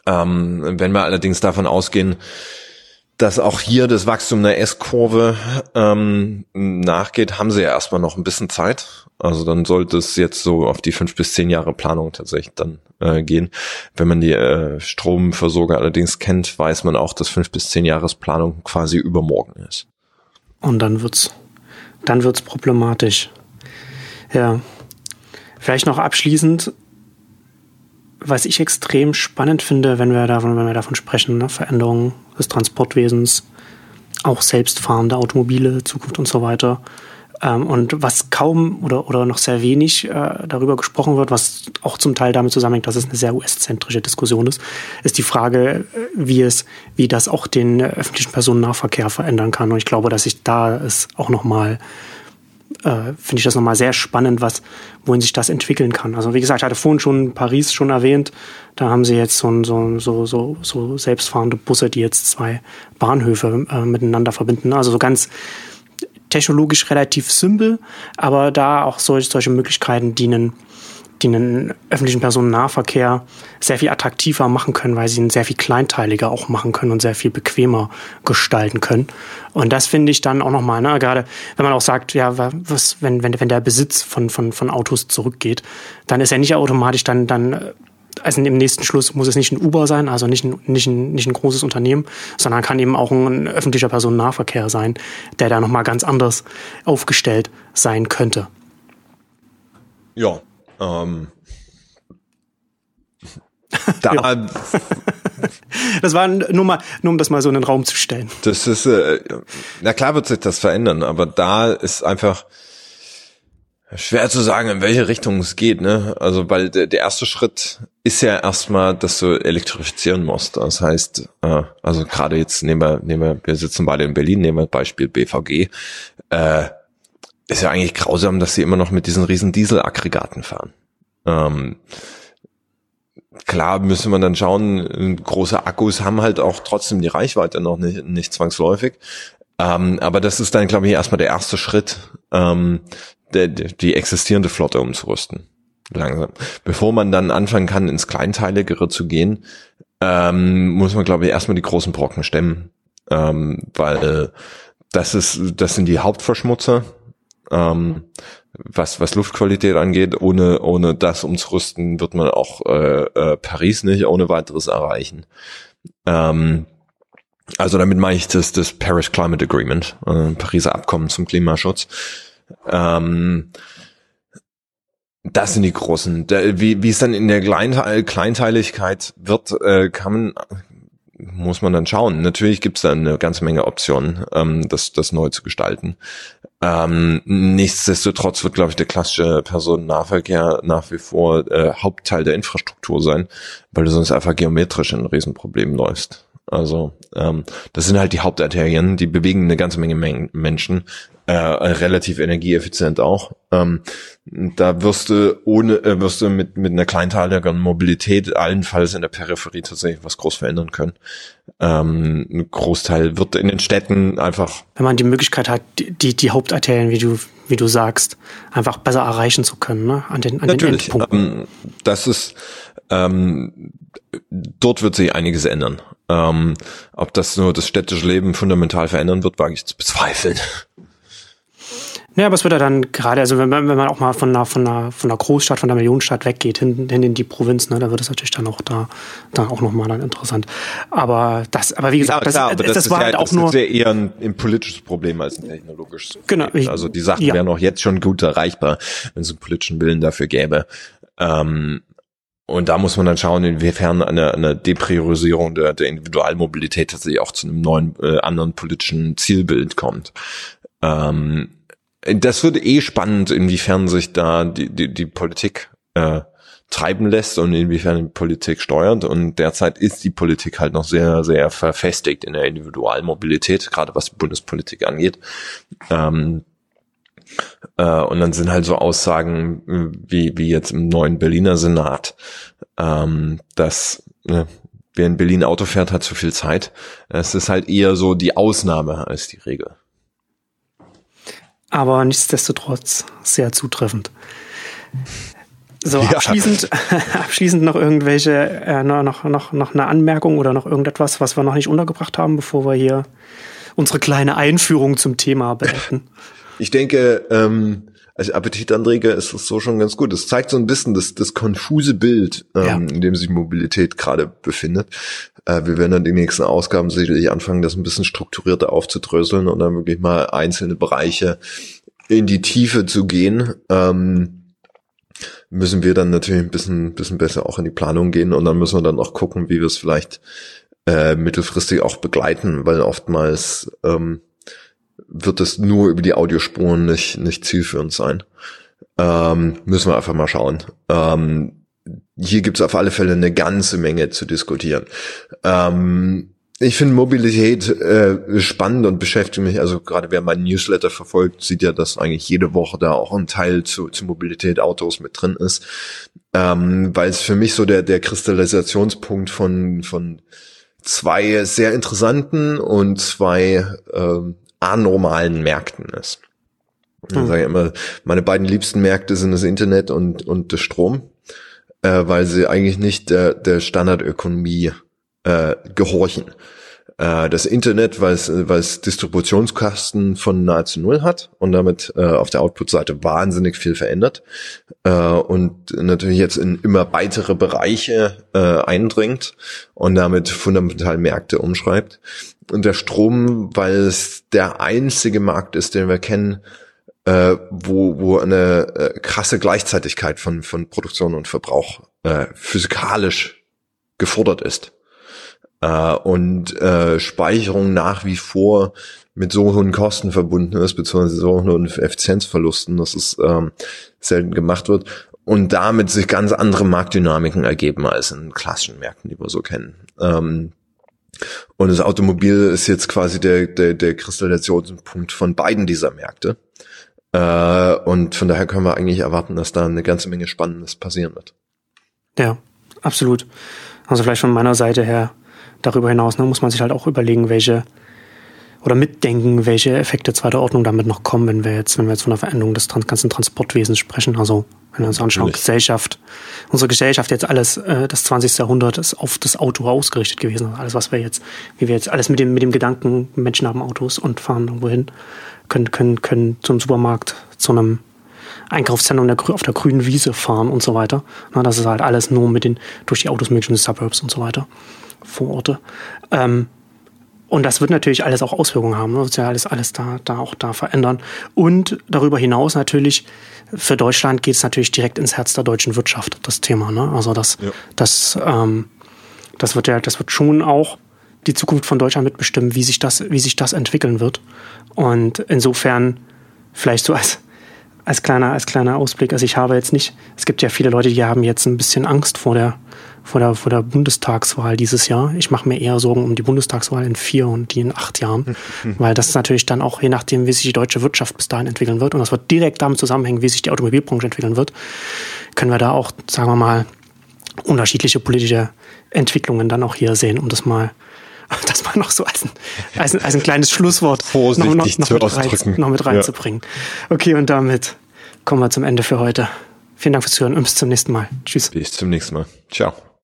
Ähm, wenn wir allerdings davon ausgehen, dass auch hier das Wachstum der S-Kurve ähm, nachgeht, haben sie ja erstmal noch ein bisschen Zeit. Also dann sollte es jetzt so auf die fünf bis zehn Jahre Planung tatsächlich dann äh, gehen. Wenn man die äh, Stromversorger allerdings kennt, weiß man auch, dass fünf bis zehn Jahres Planung quasi übermorgen ist. Und dann wird's, dann wird's problematisch. Ja. Vielleicht noch abschließend was ich extrem spannend finde, wenn wir davon, wenn wir davon sprechen, ne? Veränderungen des Transportwesens, auch selbstfahrende Automobile, Zukunft und so weiter. Ähm, und was kaum oder, oder noch sehr wenig äh, darüber gesprochen wird, was auch zum Teil damit zusammenhängt, dass es eine sehr US-zentrische Diskussion ist, ist die Frage, äh, wie es, wie das auch den äh, öffentlichen Personennahverkehr verändern kann. Und ich glaube, dass sich da es auch nochmal äh, finde ich das nochmal sehr spannend, was, wohin sich das entwickeln kann. Also wie gesagt, ich hatte vorhin schon Paris schon erwähnt. Da haben sie jetzt so, so, so, so, so selbstfahrende Busse, die jetzt zwei Bahnhöfe äh, miteinander verbinden. Also so ganz technologisch relativ simpel, aber da auch solche, solche Möglichkeiten dienen, die einen öffentlichen Personennahverkehr sehr viel attraktiver machen können, weil sie ihn sehr viel kleinteiliger auch machen können und sehr viel bequemer gestalten können. Und das finde ich dann auch nochmal, ne, gerade wenn man auch sagt, ja, was, wenn, wenn, wenn der Besitz von, von, von Autos zurückgeht, dann ist er nicht automatisch dann, dann also im nächsten Schluss muss es nicht ein Uber sein, also nicht ein, nicht ein, nicht ein großes Unternehmen, sondern kann eben auch ein öffentlicher Personennahverkehr sein, der da nochmal ganz anders aufgestellt sein könnte. Ja, ähm, <laughs> da, das war nur mal, nur um das mal so in den Raum zu stellen. Das ist, äh, na klar wird sich das verändern, aber da ist einfach schwer zu sagen, in welche Richtung es geht, ne? Also, weil der, der erste Schritt ist ja erstmal, dass du elektrifizieren musst. Das heißt, äh, also gerade jetzt nehmen wir, nehmen wir, wir sitzen beide in Berlin, nehmen wir Beispiel BVG, äh, ist ja eigentlich grausam, dass sie immer noch mit diesen riesen Dieselaggregaten fahren. Ähm, klar müssen wir dann schauen, große Akkus haben halt auch trotzdem die Reichweite noch nicht, nicht zwangsläufig. Ähm, aber das ist dann, glaube ich, erstmal der erste Schritt, ähm, der, die existierende Flotte umzurüsten. Langsam. Bevor man dann anfangen kann, ins Kleinteiligere zu gehen, ähm, muss man, glaube ich, erstmal die großen Brocken stemmen. Ähm, weil äh, das ist, das sind die Hauptverschmutzer ähm, was, was Luftqualität angeht. Ohne, ohne das umzurüsten wird man auch äh, äh, Paris nicht ohne weiteres erreichen. Ähm, also damit meine ich das, das Paris Climate Agreement, äh, Pariser Abkommen zum Klimaschutz. Ähm, das sind die großen. wie, wie es dann in der Kleinteiligkeit wird, äh, kann man, muss man dann schauen. Natürlich gibt es da eine ganze Menge Optionen, ähm, das, das neu zu gestalten. Ähm, nichtsdestotrotz wird, glaube ich, der klassische Personennahverkehr nach wie vor äh, Hauptteil der Infrastruktur sein, weil du sonst einfach geometrisch in ein Riesenproblem läufst. Also ähm, das sind halt die Hauptarterien, die bewegen eine ganze Menge Men Menschen, äh, relativ energieeffizient auch. Ähm, da wirst du ohne, äh, wirst du mit, mit einer kleinteiligeren Mobilität allenfalls in der Peripherie tatsächlich was groß verändern können. Ähm, ein Großteil wird in den Städten einfach. Wenn man die Möglichkeit hat, die, die Hauptarterien, wie du, wie du sagst, einfach besser erreichen zu können, ne? An den, an Natürlich, den Endpunkten. Ähm, das ist, ähm, dort wird sich einiges ändern. Ähm, ob das nur das städtische Leben fundamental verändern wird, wage ich zu bezweifeln. Ja, aber es wird ja dann gerade, also wenn man, wenn man auch mal von einer, von einer, von einer Großstadt, von der Millionenstadt weggeht, hin, hin in die Provinz, ne, da wird es natürlich dann auch da, dann auch nochmal dann interessant. Aber das, aber wie gesagt, ja, klar, das, das, das, war ja, halt auch das nur. Das ist ja eher ein, ein, politisches Problem als ein technologisches. Genau. Ich, also die Sachen ja. wären auch jetzt schon gut erreichbar, wenn es einen politischen Willen dafür gäbe. Ähm, und da muss man dann schauen, inwiefern eine, eine Depriorisierung der, der Individualmobilität tatsächlich auch zu einem neuen, äh, anderen politischen Zielbild kommt. Ähm, das wird eh spannend, inwiefern sich da die, die, die Politik äh, treiben lässt und inwiefern die Politik steuert. Und derzeit ist die Politik halt noch sehr, sehr verfestigt in der Individualmobilität, gerade was die Bundespolitik angeht. Ähm, äh, und dann sind halt so Aussagen wie, wie jetzt im neuen Berliner Senat, ähm, dass ne, wer in Berlin Auto fährt, hat zu viel Zeit. Es ist halt eher so die Ausnahme als die Regel aber nichtsdestotrotz sehr zutreffend. So, ja. abschließend, <laughs> abschließend noch irgendwelche, äh, noch, noch, noch eine Anmerkung oder noch irgendetwas, was wir noch nicht untergebracht haben, bevor wir hier unsere kleine Einführung zum Thema beenden. <laughs> Ich denke, ähm, als Appetitanträger ist es so schon ganz gut. Es zeigt so ein bisschen das, das konfuse Bild, ähm, ja. in dem sich Mobilität gerade befindet. Äh, wir werden dann die nächsten Ausgaben sicherlich anfangen, das ein bisschen strukturierter aufzudröseln und dann wirklich mal einzelne Bereiche in die Tiefe zu gehen. Ähm, müssen wir dann natürlich ein bisschen, bisschen besser auch in die Planung gehen und dann müssen wir dann auch gucken, wie wir es vielleicht äh, mittelfristig auch begleiten, weil oftmals ähm, wird es nur über die Audiospuren nicht, nicht zielführend sein. Ähm, müssen wir einfach mal schauen. Ähm, hier gibt es auf alle Fälle eine ganze Menge zu diskutieren. Ähm, ich finde Mobilität äh, spannend und beschäftigt mich, also gerade wer meinen Newsletter verfolgt, sieht ja, dass eigentlich jede Woche da auch ein Teil zu, zu Mobilität Autos mit drin ist, ähm, weil es für mich so der, der Kristallisationspunkt von, von zwei sehr interessanten und zwei ähm, anormalen Märkten ist. Ich hm. sage immer, meine beiden liebsten Märkte sind das Internet und, und der Strom, äh, weil sie eigentlich nicht der, der Standardökonomie äh, gehorchen. Äh, das Internet, weil es, weil es Distributionskosten von nahezu null hat und damit äh, auf der Output-Seite wahnsinnig viel verändert äh, und natürlich jetzt in immer weitere Bereiche äh, eindringt und damit fundamental Märkte umschreibt. Und der Strom, weil es der einzige Markt ist, den wir kennen, äh, wo, wo eine äh, krasse Gleichzeitigkeit von, von Produktion und Verbrauch äh, physikalisch gefordert ist äh, und äh, Speicherung nach wie vor mit so hohen Kosten verbunden ist, beziehungsweise so hohen Effizienzverlusten, dass es ähm, selten gemacht wird und damit sich ganz andere Marktdynamiken ergeben als in klassischen Märkten, die wir so kennen. Ähm, und das Automobil ist jetzt quasi der, der, der Kristallisationspunkt von beiden dieser Märkte. Äh, und von daher können wir eigentlich erwarten, dass da eine ganze Menge Spannendes passieren wird. Ja, absolut. Also vielleicht von meiner Seite her darüber hinaus ne, muss man sich halt auch überlegen, welche oder mitdenken, welche Effekte zweiter Ordnung damit noch kommen, wenn wir jetzt, wenn wir jetzt von der Veränderung des ganzen Transportwesens sprechen. Also wenn wir uns anschauen, Natürlich. Gesellschaft, unsere Gesellschaft jetzt alles, äh, das 20. Jahrhundert ist auf das Auto ausgerichtet gewesen. Also alles, was wir jetzt, wie wir jetzt alles mit dem, mit dem Gedanken, Menschen haben Autos und fahren irgendwo hin, können, können, können zum Supermarkt, zu einem Einkaufszentrum der, auf der grünen Wiese fahren und so weiter. Na, das ist halt alles nur mit den, durch die Autos möglich und die Suburbs und so weiter. Vororte. Ähm, und das wird natürlich alles auch Auswirkungen haben. Ne? Das wird ja alles, alles da, da auch da verändern. Und darüber hinaus natürlich, für Deutschland geht es natürlich direkt ins Herz der deutschen Wirtschaft, das Thema. Ne? Also das, ja. das, ähm, das wird ja, das wird schon auch die Zukunft von Deutschland mitbestimmen, wie sich das, wie sich das entwickeln wird. Und insofern vielleicht so als, als kleiner, als kleiner Ausblick. Also ich habe jetzt nicht, es gibt ja viele Leute, die haben jetzt ein bisschen Angst vor der, vor der, vor der Bundestagswahl dieses Jahr. Ich mache mir eher Sorgen um die Bundestagswahl in vier und die in acht Jahren, <laughs> weil das natürlich dann auch je nachdem, wie sich die deutsche Wirtschaft bis dahin entwickeln wird und das wird direkt damit zusammenhängen, wie sich die Automobilbranche entwickeln wird, können wir da auch, sagen wir mal, unterschiedliche politische Entwicklungen dann auch hier sehen, um das mal <laughs> das mal noch so als ein, als ein, als ein kleines Schlusswort noch, noch, noch, mit, rein, noch mit reinzubringen. Ja. Okay, und damit kommen wir zum Ende für heute. Vielen Dank fürs Zuhören und bis zum nächsten Mal. Tschüss. Bis zum nächsten Mal. Ciao.